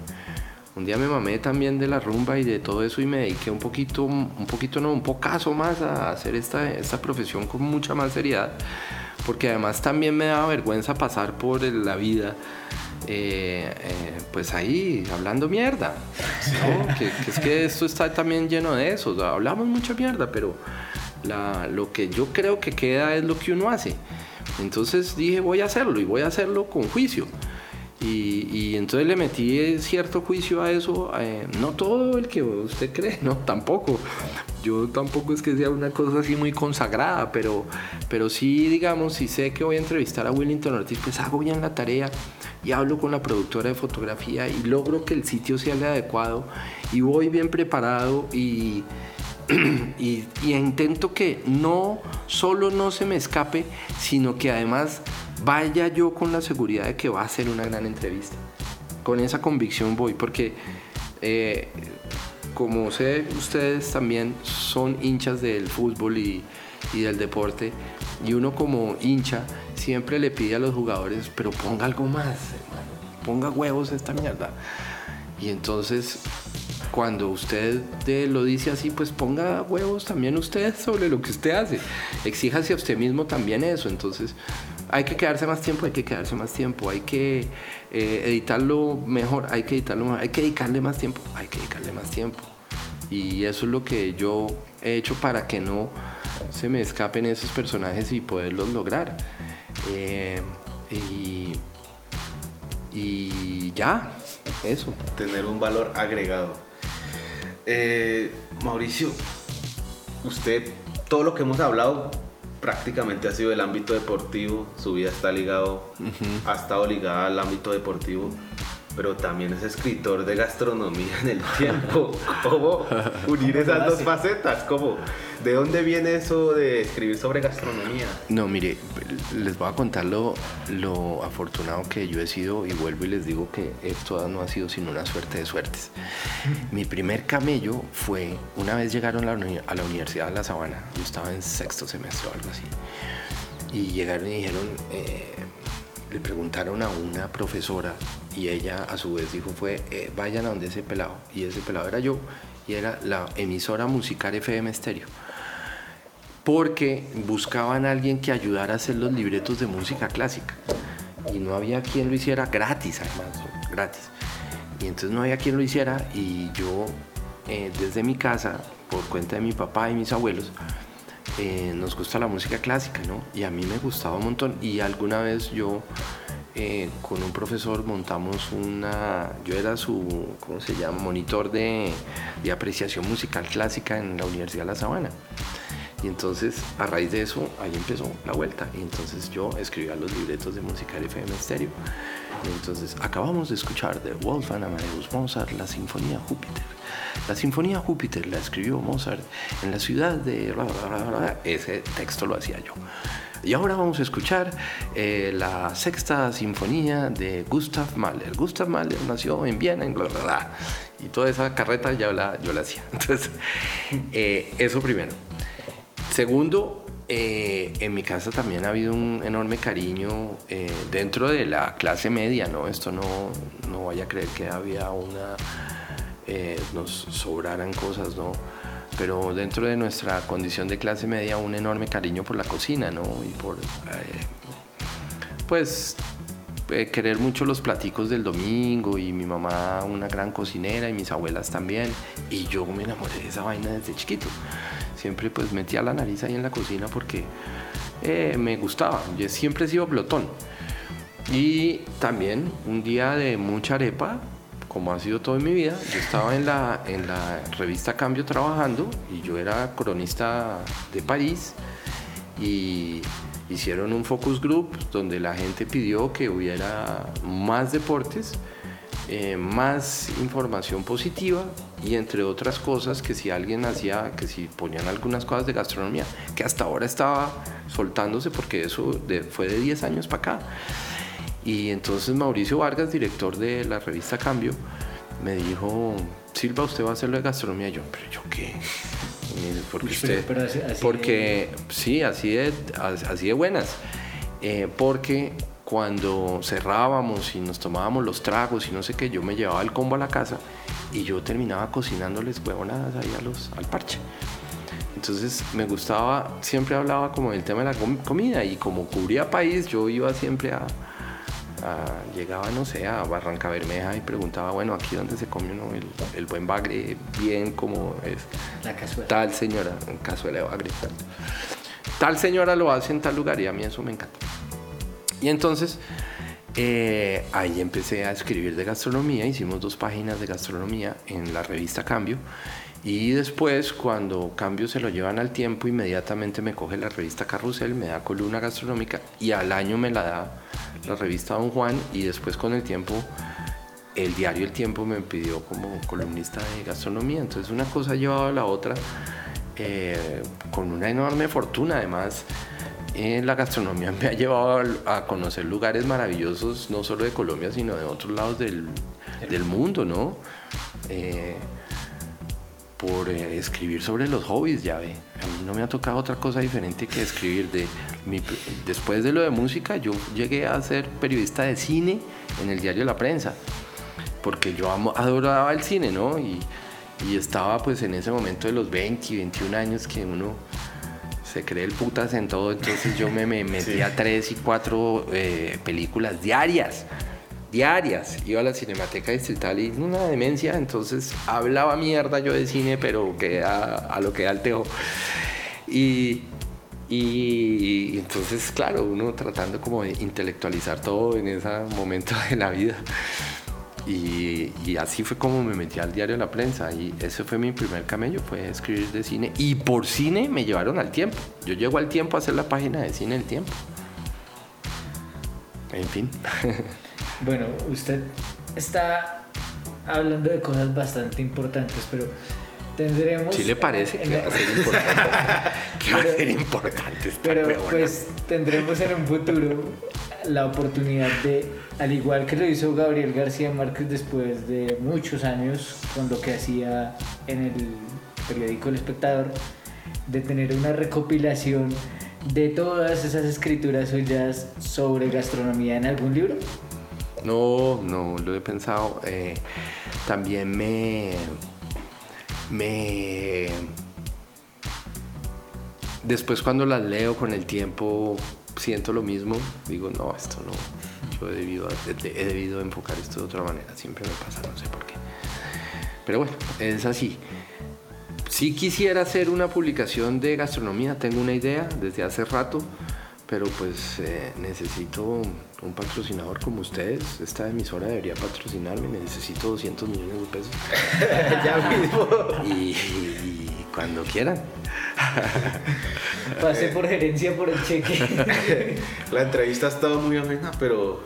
un día me mamé también de la rumba y de todo eso y me dediqué un poquito, un poquito no, un pocaso más a hacer esta, esta profesión con mucha más seriedad, porque además también me daba vergüenza pasar por la vida. Eh, eh, pues ahí hablando mierda, ¿no? que, que, es que esto está también lleno de eso, hablamos mucha mierda, pero la, lo que yo creo que queda es lo que uno hace. Entonces dije voy a hacerlo y voy a hacerlo con juicio. Y, y, entonces le metí cierto juicio a eso, eh, no todo el que usted cree, no, tampoco. Yo tampoco es que sea una cosa así muy consagrada, pero, pero sí, digamos, si sé que voy a entrevistar a Willington Ortiz, pues hago bien la tarea y hablo con la productora de fotografía y logro que el sitio sea el adecuado y voy bien preparado y, y, intento que no solo no se me escape, sino que además vaya yo con la seguridad de que va a ser una gran entrevista. Con esa convicción voy, porque eh, como sé, ustedes también son hinchas del fútbol y, y, del deporte, y uno como hincha siempre le pide a los jugadores, pero ponga algo más, hermano, ponga huevos esta mierda. Y entonces, cuando usted lo dice así, pues ponga huevos también usted sobre lo que usted hace. Exíjase a usted mismo también eso. Entonces, hay que quedarse más tiempo, hay que quedarse más tiempo, hay que eh, editarlo mejor, hay que editarlo mejor, hay que dedicarle más tiempo, hay que dedicarle más tiempo. Y eso es lo que yo he hecho para que no se me escapen esos personajes y poderlos lograr. Eh, y, y, ya, eso. Tener un valor agregado. Eh, Mauricio, usted, todo lo que hemos hablado prácticamente ha sido el ámbito deportivo, su vida está ligado, uh -huh. ha estado ligada al ámbito deportivo, pero también es escritor de gastronomía en el tiempo. ¿Cómo unir esas dos facetas? ¿Cómo? ¿De dónde viene eso de escribir sobre gastronomía? No, mire, les voy a contar lo, lo afortunado que yo he sido y vuelvo y les digo que esto no ha sido sino una suerte de suertes. Mi primer camello fue, una vez llegaron a la, Universidad de La Sabana, yo estaba en sexto semestre o algo así, y llegaron y dijeron, eh, le preguntaron a una profesora y ella a su vez dijo fue eh, vayan a donde ese pelado y ese pelado era yo y era la emisora musical FM Stereo porque buscaban a alguien que ayudara a hacer los libretos de música clásica y no había quien lo hiciera gratis además gratis y entonces no había quien lo hiciera y yo eh, desde mi casa por cuenta de mi papá y mis abuelos eh, nos gusta la música clásica, ¿no? Y a mí me gustaba un montón. Y alguna vez yo eh, con un profesor montamos una, yo era su, ¿cómo se llama? Monitor de, de, apreciación musical clásica en la Universidad de La Sabana. Y entonces, a raíz de eso, ahí empezó la vuelta. Y entonces yo escribía los libretos de musical FM Stereo. Y entonces, acabamos de escuchar de Wolfgang Amadeus Mozart la Sinfonía Júpiter. La Sinfonía Júpiter la escribió Mozart en la ciudad de... Ese texto lo hacía yo. Y ahora vamos a escuchar eh, la sexta sinfonía de Gustav Mahler. Gustav Mahler nació en Viena, en bla. Y toda esa carreta ya la, yo la hacía. Entonces, eh, eso primero. Segundo, eh, en mi casa también ha habido un enorme cariño dentro de la clase media, ¿no? Esto no, no vaya a creer que había una... Nos sobraran cosas, ¿no? Pero dentro de nuestra condición de clase media un enorme cariño por la cocina, ¿no? Y por, pues, querer mucho los platicos del domingo y mi mamá una gran cocinera y mis abuelas también. Y yo me enamoré de esa vaina desde chiquito siempre pues metía la nariz ahí en la cocina porque eh, me gustaba, yo siempre he sido blotón. Y también un día de mucha arepa, como ha sido toda mi vida, yo estaba en la, en la revista Cambio trabajando y yo era cronista de París y hicieron un focus group donde la gente pidió que hubiera más deportes, eh, más información positiva y entre otras cosas que si alguien hacía, que si ponían algunas cosas de gastronomía, que hasta ahora estaba soltándose porque eso fue de 10 años para acá. Y entonces Mauricio Vargas, director de la revista Cambio, me dijo, Silva, usted va a hacerlo de gastronomía. yo, pero yo qué. Porque usted, porque sí, así de, así de buenas. Eh, porque cuando cerrábamos y nos tomábamos los tragos y no sé qué, yo me llevaba el combo a la casa y yo terminaba cocinándoles huevonadas ahí a los, al parche. Entonces me gustaba, siempre hablaba como del tema de la comida y como cubría país, yo iba siempre a, llegaba, no sé, a Barranca Bermeja y preguntaba, bueno, aquí donde se come uno el, buen bagre, bien como es. La cazuela. Tal señora, cazuela de bagre. Tal. tal señora lo hace en tal lugar y a mí eso me encanta. Y entonces eh, ahí empecé a escribir de gastronomía, hicimos dos páginas de gastronomía en la revista Cambio. Y después, cuando Cambio se lo llevan al tiempo, inmediatamente me coge la revista Carrusel, me da columna gastronómica y al año me la da la revista Don Juan y después con el tiempo el diario El Tiempo me pidió como columnista de gastronomía. Entonces una cosa llevaba a la otra eh, con una enorme fortuna. Además, en la gastronomía me ha llevado a conocer lugares maravillosos, no solo de Colombia, sino de otros lados del, del mundo, ¿no? Eh, por eh, escribir sobre los hobbies, ya ve. A mí no me ha tocado otra cosa diferente que escribir. De después de lo de música, yo llegué a ser periodista de cine en el diario La Prensa, porque yo adoraba el cine, ¿no? Y, estaba pues en ese momento de los 20 y 21 años que uno se cree el putas en todo, entonces yo me, me metía a tres y cuatro eh, películas diarias diarias. Iba a la Cinemateca Distrital y una demencia, entonces hablaba mierda yo de cine, pero que a, lo que da el tejo. Y, y, entonces, claro, uno tratando como de intelectualizar todo en ese momento de la vida. Y, así fue como me metí al diario la prensa y ese fue mi primer camello, fue escribir de cine y por cine me llevaron al tiempo. Yo llego al tiempo a hacer la página de cine el tiempo. En fin. Bueno, usted está hablando de cosas bastante importantes, pero tendremos... Sí le parece que va a ser importante. que va a ser importante. Pero pues tendremos en un futuro la oportunidad de, al igual que lo hizo Gabriel García Márquez después de muchos años con lo que hacía en el periódico El Espectador, de tener una recopilación de todas esas escrituras suyas sobre gastronomía en algún libro. No, no, lo he pensado. Eh, también me. Me. Después, cuando las leo con el tiempo, siento lo mismo. Digo, no, esto no. Yo he debido, he debido enfocar esto de otra manera. Siempre me pasa, no sé por qué. Pero bueno, es así. Si quisiera hacer una publicación de gastronomía, tengo una idea desde hace rato pero pues eh, necesito un patrocinador como ustedes. Esta emisora debería patrocinarme, necesito 200 millones de pesos. ya mismo. Y, cuando quieran. Pase por gerencia por el cheque. la entrevista ha estado muy amena, pero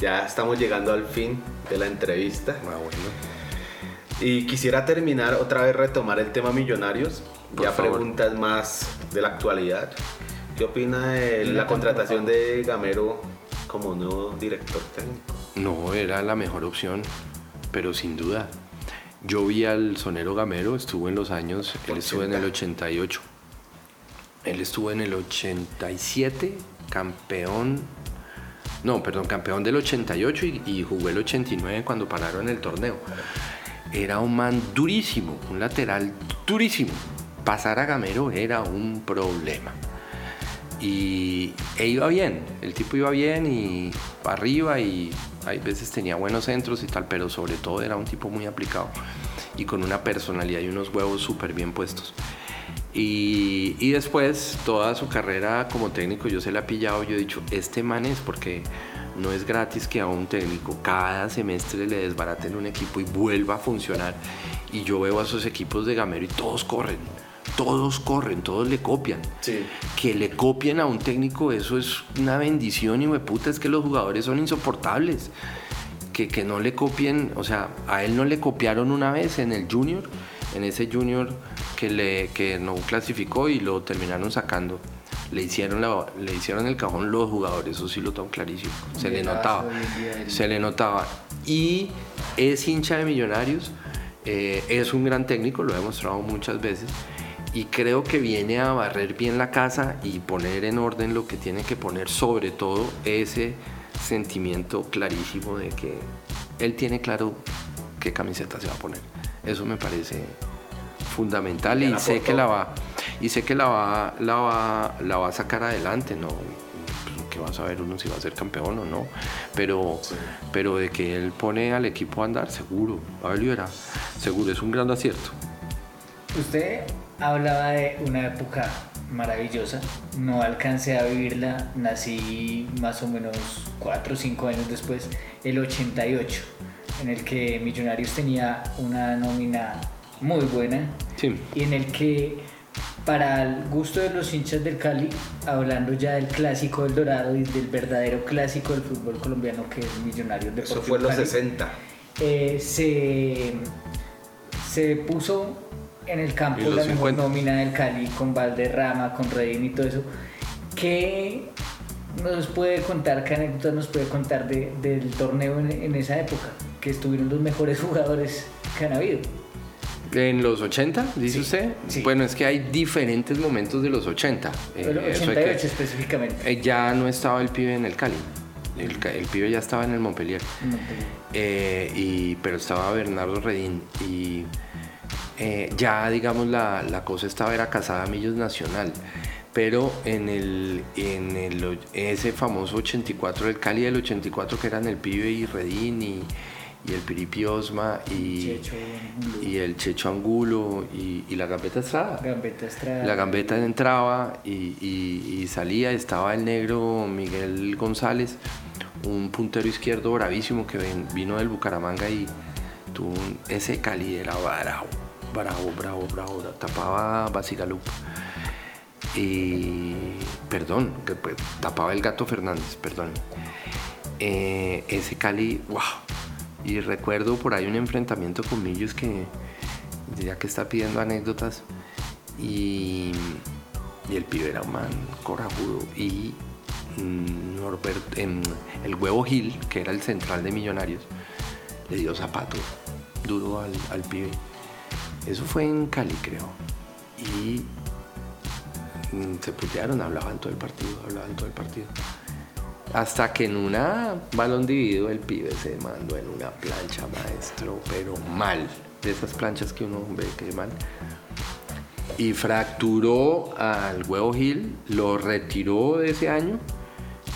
ya estamos llegando al fin de la entrevista. Ah, bueno. Y quisiera terminar otra vez retomar el tema millonarios. ya preguntas más de la actualidad. ¿Qué opina de la contratación de Gamero como nuevo director técnico? No, era la mejor opción, pero sin duda. Yo vi al sonero Gamero, estuvo en los años, él estuvo en el 88, él estuvo en el 87, campeón, no, perdón, campeón del 88 y, y jugó el 89 cuando pararon el torneo. Era un man durísimo, un lateral durísimo. Pasar a Gamero era un problema. Y e iba bien, el tipo iba bien y arriba y hay veces tenía buenos centros y tal, pero sobre todo era un tipo muy aplicado y con una personalidad y unos huevos súper bien puestos. Y, después, toda su carrera como técnico, yo se la he pillado, yo he dicho, este man es porque no es gratis que a un técnico cada semestre le desbaraten un equipo y vuelva a funcionar. Y yo veo a esos equipos de Gamero y todos corren, todos corren, todos le copian. Sí. Que le copien a un técnico, eso es una bendición y me puta, es que los jugadores son insoportables. Que, que no le copien, o sea, a él no le copiaron una vez en el junior, en ese junior que, le, que no clasificó y lo terminaron sacando. Le hicieron, la- le hicieron el cajón los jugadores, eso sí lo tengo clarísimo. Se le notaba. Se le notaba. Y es hincha de millonarios, eh, es un gran técnico, lo he demostrado muchas veces. Y creo que viene a barrer bien la casa y poner en orden lo que tiene que poner, sobre todo ese sentimiento clarísimo de que él tiene claro qué camiseta se va a poner. Eso me parece fundamental y sé que la va y sé que la va la va la va a sacar adelante, no pues, que vas a ver uno si va a ser campeón o no, pero pero de que él pone al equipo a andar seguro, a ver verá, seguro es un gran acierto. Usted hablaba de una época maravillosa, no alcancé a vivirla, nací más o menos 4 o 5 años después, el 88, en el que Millonarios tenía una nómina muy buena Sí. y en el que para el gusto de los hinchas del Cali, hablando ya del clásico del Dorado y del verdadero clásico del fútbol colombiano que es Millonarios Eso Deportivo fue en los Cali, 60. eh, se, se puso en el campo la mejor 50. nómina del Cali con Valderrama, con Redín y todo eso. ¿Qué nos puede contar, qué anécdotas nos puede contar de- del torneo en, en esa época? Que estuvieron los mejores jugadores que han habido. En los 80, dice Sí, usted. sí. Bueno, es que hay diferentes momentos de los 80. eh, El eso hay 88 que- específicamente. eh, ya no estaba el pibe en el Cali. El, el pibe ya estaba en el Montpellier. Te- Eh, y, pero estaba Bernardo Redín y eh, ya digamos la, la cosa estaba era casada a Millos Nacional pero en el en el ese famoso 84 del Cali del 84 que eran el pibe y Redín y, y el Piripi Osma y, y el Checho Angulo y, y la Gambeta Estrada. La gambeta entraba y, salía, estaba el negro Miguel González, un puntero izquierdo bravísimo que ven- vino del Bucaramanga y tuvo ese Cali era bravo, bravo, bravo, bravo, tapaba Basigalup. Y perdón, que, pues, tapaba el gato Fernández, perdón. Eh, ese Cali, wow. Y recuerdo por ahí un enfrentamiento con Millos que, ya que está pidiendo anécdotas, y, y el pibe era un man corajudo. Y mm, Norbert, em, el huevo Gil, que era el central de Millonarios, le dio zapato duro al, al pibe. Eso fue en Cali, creo. Y mm, se putearon, hablaban todo el partido, hablaban todo el partido. Hasta que en una balón dividido el pibe se mandó en una plancha, maestro, pero mal. De esas planchas que uno ve que mal. Y fracturó al huevo Gil, lo retiró de ese año.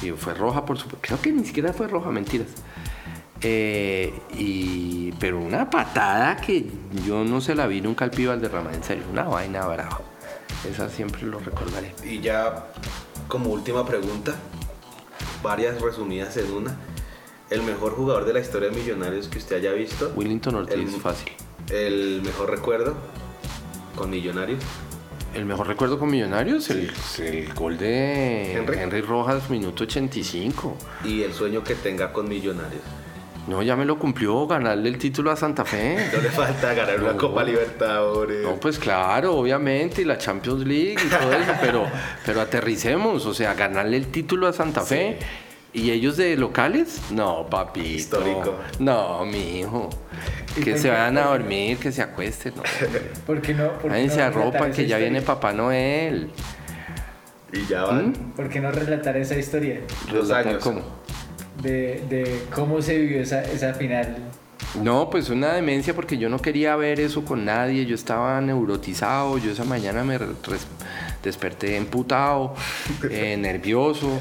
Y fue roja, por supuesto. Creo que ni siquiera fue roja, mentiras. Eh, y, pero una patada que yo no se la vi nunca al pibe Valderrama, en serio, una vaina brava. Esa siempre lo recordaré. Y ya como última pregunta, varias resumidas en una. El mejor jugador de la historia de Millonarios que usted haya visto. Willington Ortiz, El- fácil. El mejor recuerdo con Millonarios. El mejor recuerdo con Millonarios, el, el gol de Henry. Henry. Rojas, minuto 85. Y el sueño que tenga con Millonarios. No, ya me lo cumplió ganarle el título a Santa Fe. No le falta ganar una No. Copa Libertadores. No, pues claro, obviamente, y la Champions League y todo eso, pero, pero aterricemos, o sea, ganarle el título a Santa Fe. ¿Y ellos de locales? No, papito. Histórico. No, mi hijo. Que se vayan a dormir, que se acuesten. No, ¿Por qué no? por qué Váyanse no a relatar ropa, esa que ya viene? Papá Noel. Y ya van ¿Mm? ¿Por qué no relatar esa historia? dos Relatar años. cómo. De, de cómo se vivió esa, esa final? No, pues una demencia porque yo no quería ver eso con nadie, yo estaba neurotizado, yo esa mañana me desperté emputado, eh, nervioso,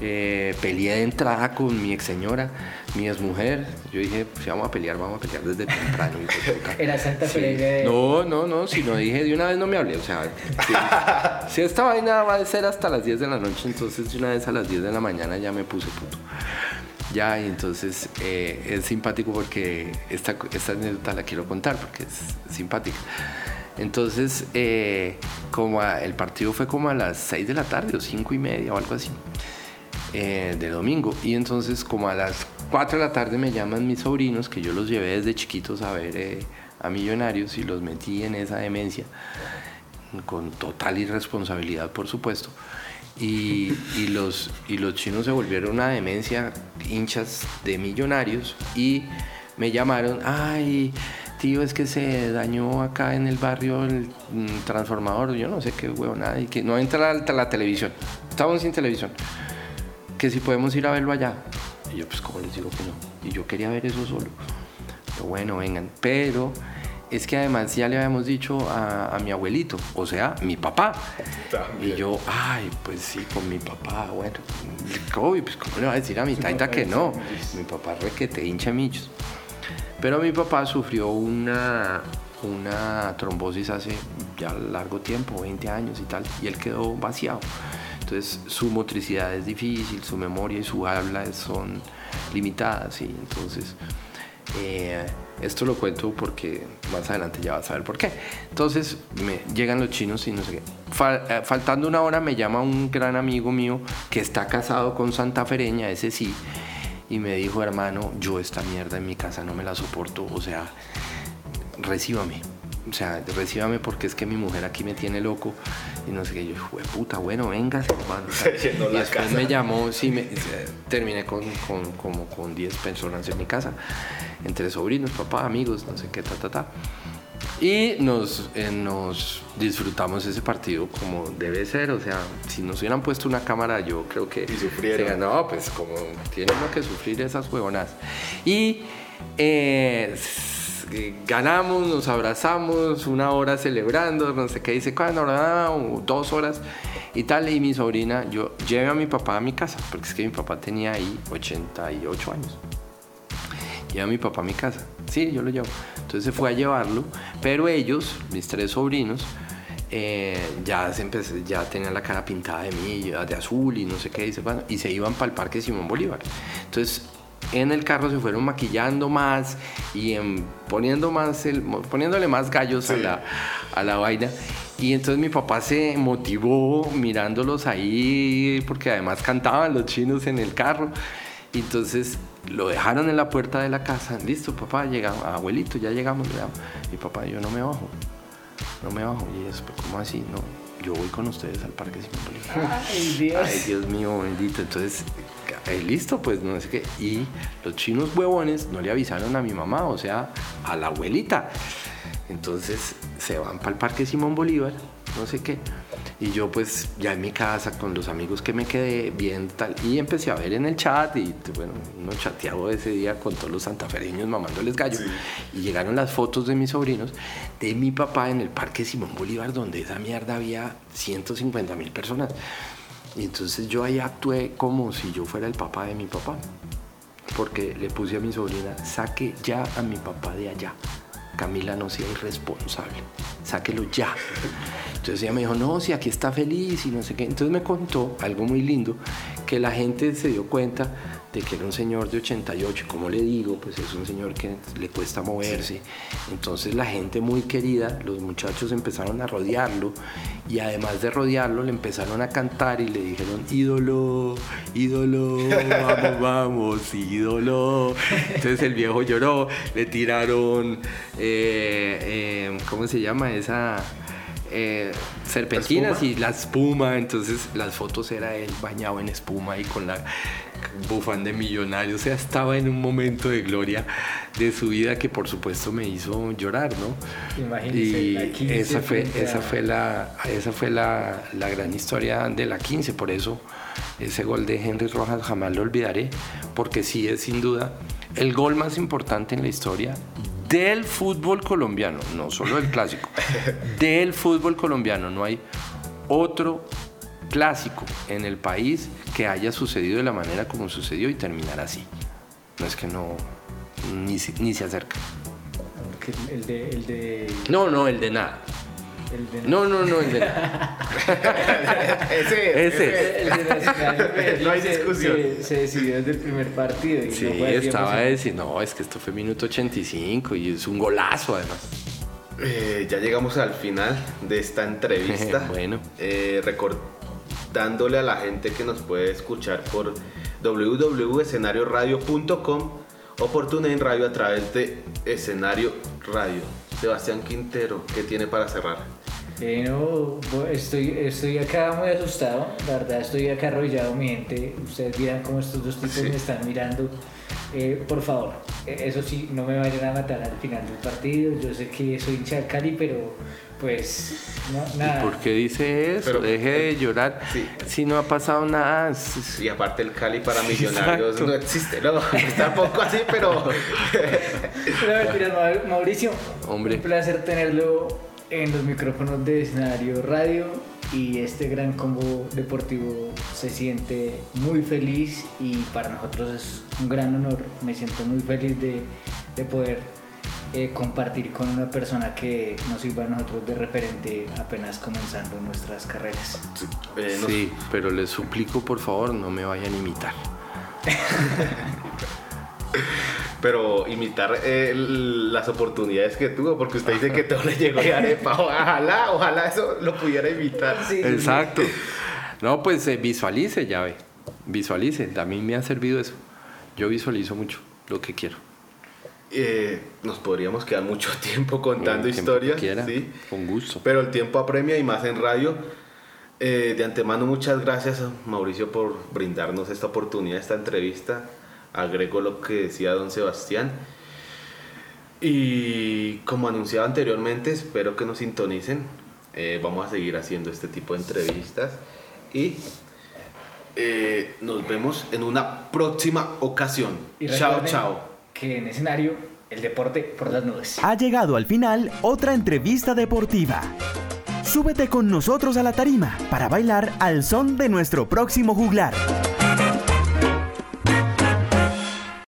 eh, peleé de entrada con mi ex señora, mi ex mujer, yo dije, si vamos a pelear, vamos a pelear desde temprano. puta. Era Santa Sí. Fe. de- No, no, no, si no dije de una vez no me hablé, o sea, si, si esta vaina va a ser hasta las 10 de la noche, entonces de una vez a las 10 de la mañana ya me puse puto. Ya, y entonces eh, es simpático porque esta, esta anécdota la quiero contar porque es simpática. Entonces, eh, como el partido fue como a las 6 de la tarde o 5 y media o algo así, eh, de domingo. Y entonces, como a las 4 de la tarde me llaman mis sobrinos, que yo los llevé desde chiquitos a ver eh, a Millonarios y los metí en esa demencia, con total irresponsabilidad, por supuesto. Y, los, y los chinos se volvieron una demencia, hinchas de millonarios, y me llamaron, ay, tío, es que se dañó acá en el barrio el mm, transformador, yo no sé qué nada y que no entra la, la televisión. Estábamos sin televisión. Que si podemos ir a verlo allá. Y yo, pues, ¿cómo les digo que no? Y yo quería ver eso solo. Pero bueno, vengan. Pero es que además ya le habíamos dicho a, mi abuelito, o sea, mi papá. Y yo, ay, pues sí, con mi papá, bueno, pues ¿cómo le va a decir a mi taita que no? Mi papá requete hincha michos. Pero mi papá sufrió una, una trombosis hace ya largo tiempo, 20 años y tal, y él quedó vaciado. Entonces su motricidad es difícil, su memoria y su habla son limitadas, y entonces eh, esto lo cuento porque más adelante ya vas a ver por qué. Entonces me llegan los chinos y no sé qué. Eh, faltando una hora me llama un gran amigo mío que está casado con Santa Fereña, ese sí, y me dijo, hermano, yo esta mierda en mi casa no me la soporto, o sea, recíbame. O sea, recíbame porque es que mi mujer aquí me tiene loco. Y no sé qué, yo, puta, bueno, venga, hermano. y después me llamó, sí, me, terminé con, con, como con 10 personas en mi casa, entre sobrinos, papá, amigos, no sé qué, ta, ta, ta. Y nos, eh, nos disfrutamos ese partido como debe ser. O sea, si nos hubieran puesto una cámara, yo creo que. Y sufrieron. no, pues como tienen que sufrir esas huevonas. Y eh, ganamos, nos abrazamos, una hora celebrando, no sé qué dice, cuando, dos horas y tal. Y mi sobrina, yo llevé a mi papá a mi casa, porque es que mi papá tenía ahí 88 años. Llevé a mi papá a mi casa. Sí, yo lo llevo. Entonces se fue a llevarlo, pero ellos, mis tres sobrinos, eh, ya, se ya tenían la cara pintada de mí, de azul y no sé qué, y se, y se iban para el Parque Simón Bolívar. Entonces en el carro se fueron maquillando más y poniendo más el, poniéndole más gallos a, la, a la vaina. Y entonces mi papá se motivó mirándolos ahí, porque además cantaban los chinos en el carro. Entonces lo dejaron en la puerta de la casa. Listo, papá, llegamos. Abuelito, ya llegamos. Y papá, yo no me bajo. No me bajo. Y es, ¿cómo así? No, yo voy con ustedes al parque Simón Ay, Dios. Ay, Dios mío, bendito. Entonces, eh, listo, pues no sé qué. Y los chinos huevones no le avisaron a mi mamá, o sea, a la abuelita. Entonces se van para el parque Simón Bolívar, no sé qué. Y yo pues ya en mi casa con los amigos que me quedé bien tal. Y empecé a ver en el chat y bueno, uno chateaba ese día con todos los santafereños mamándoles gallo. Y llegaron las fotos de mis sobrinos de mi papá en el Parque Simón Bolívar donde esa mierda había 150 mil personas. Y entonces yo ahí actué como si yo fuera el papá de mi papá. Porque le puse a mi sobrina, saque ya a mi papá de allá. Camila no sea irresponsable, sáquelo ya. Entonces ella me dijo, no, si aquí está feliz y no sé qué. Entonces me contó algo muy lindo, que la gente se dio cuenta de que era un señor de 88, como le digo, pues es un señor que le cuesta moverse. Entonces la gente muy querida, los muchachos empezaron a rodearlo y además de rodearlo le empezaron a cantar y le dijeron, ídolo, ídolo, vamos, vamos, ídolo. Entonces el viejo lloró, le tiraron, eh, eh, ¿cómo se llama esa? Eh, serpentinas y la espuma, entonces las fotos era él bañado en espuma y con la bufán de millonario, o sea, estaba en un momento de gloria de su vida que por supuesto me hizo llorar, ¿no? Imagínese, y esa fue, esa fue, la, esa fue la, la, gran historia de la 15, por eso ese gol de Henry Rojas jamás lo olvidaré, porque sí es sin duda el gol más importante en la historia del fútbol colombiano, no solo del clásico, del fútbol colombiano. No hay otro clásico en el país que haya sucedido de la manera como sucedió y terminar así. No es que no, ni, se acerca. El de, el de... No, no, el de nada. El de- No, no, no, el de- ese, Ese. El de Nacional No hay se- discusión. Se, se decidió desde el primer partido. Y Sí, no estaba a decir, no, es que esto fue minuto 85 y es un golazo además. Eh, ya llegamos al final de esta entrevista. Bueno. Eh, recordándole a la gente que nos puede escuchar por www.escenarioradio.com o por TuneIn Radio a través de Escenario Radio. Sebastián Quintero, ¿qué tiene para cerrar? Eh, no, estoy, estoy acá muy asustado, la verdad estoy acá arrollado, mi gente. Ustedes dirán cómo estos dos tipos Sí. me están mirando. Eh, por favor, eh, eso sí, no me vayan a matar al final del partido. Yo sé que soy hincha del Cali, pero pues no, nada. ¿Por qué dice eso? Pero- Deje de llorar. Sí. Si no ha pasado nada. Y aparte el Cali para millonarios Exacto. no existe, ¿no? Está un poco así, pero... Pero mentiras, Mau- Mauricio, Hombre. un placer tenerlo en los micrófonos de escenario radio y este gran combo deportivo se siente muy feliz y para nosotros es un gran honor. Me siento muy feliz de, de poder eh, compartir con una persona que nos sirva a nosotros de referente apenas comenzando nuestras carreras. eh, Sí, pero les suplico por favor no me vayan a imitar. Pero imitar eh, las oportunidades que tuvo, porque usted dice que todo le llegó de arepa. Ojalá, ojalá eso lo pudiera imitar. Exacto. No, pues eh, visualice, ya ve. Visualice. A mí me ha servido eso. Yo visualizo mucho lo que quiero. Eh, nos podríamos quedar mucho tiempo contando que historias. quiera, ¿sí? Con gusto. Pero el tiempo apremia y más en radio. Eh, de antemano, muchas gracias, Mauricio, por brindarnos esta oportunidad, esta entrevista. Agrego lo que decía don Sebastián. Y como anunciaba anteriormente, espero que nos sintonicen. Eh, vamos a seguir haciendo este tipo de entrevistas. Y eh, nos vemos en una próxima ocasión. Chao, chao. En escenario, el deporte por las nubes. Ha llegado al final otra entrevista deportiva. Súbete con nosotros a la tarima para bailar al son de nuestro próximo juglar.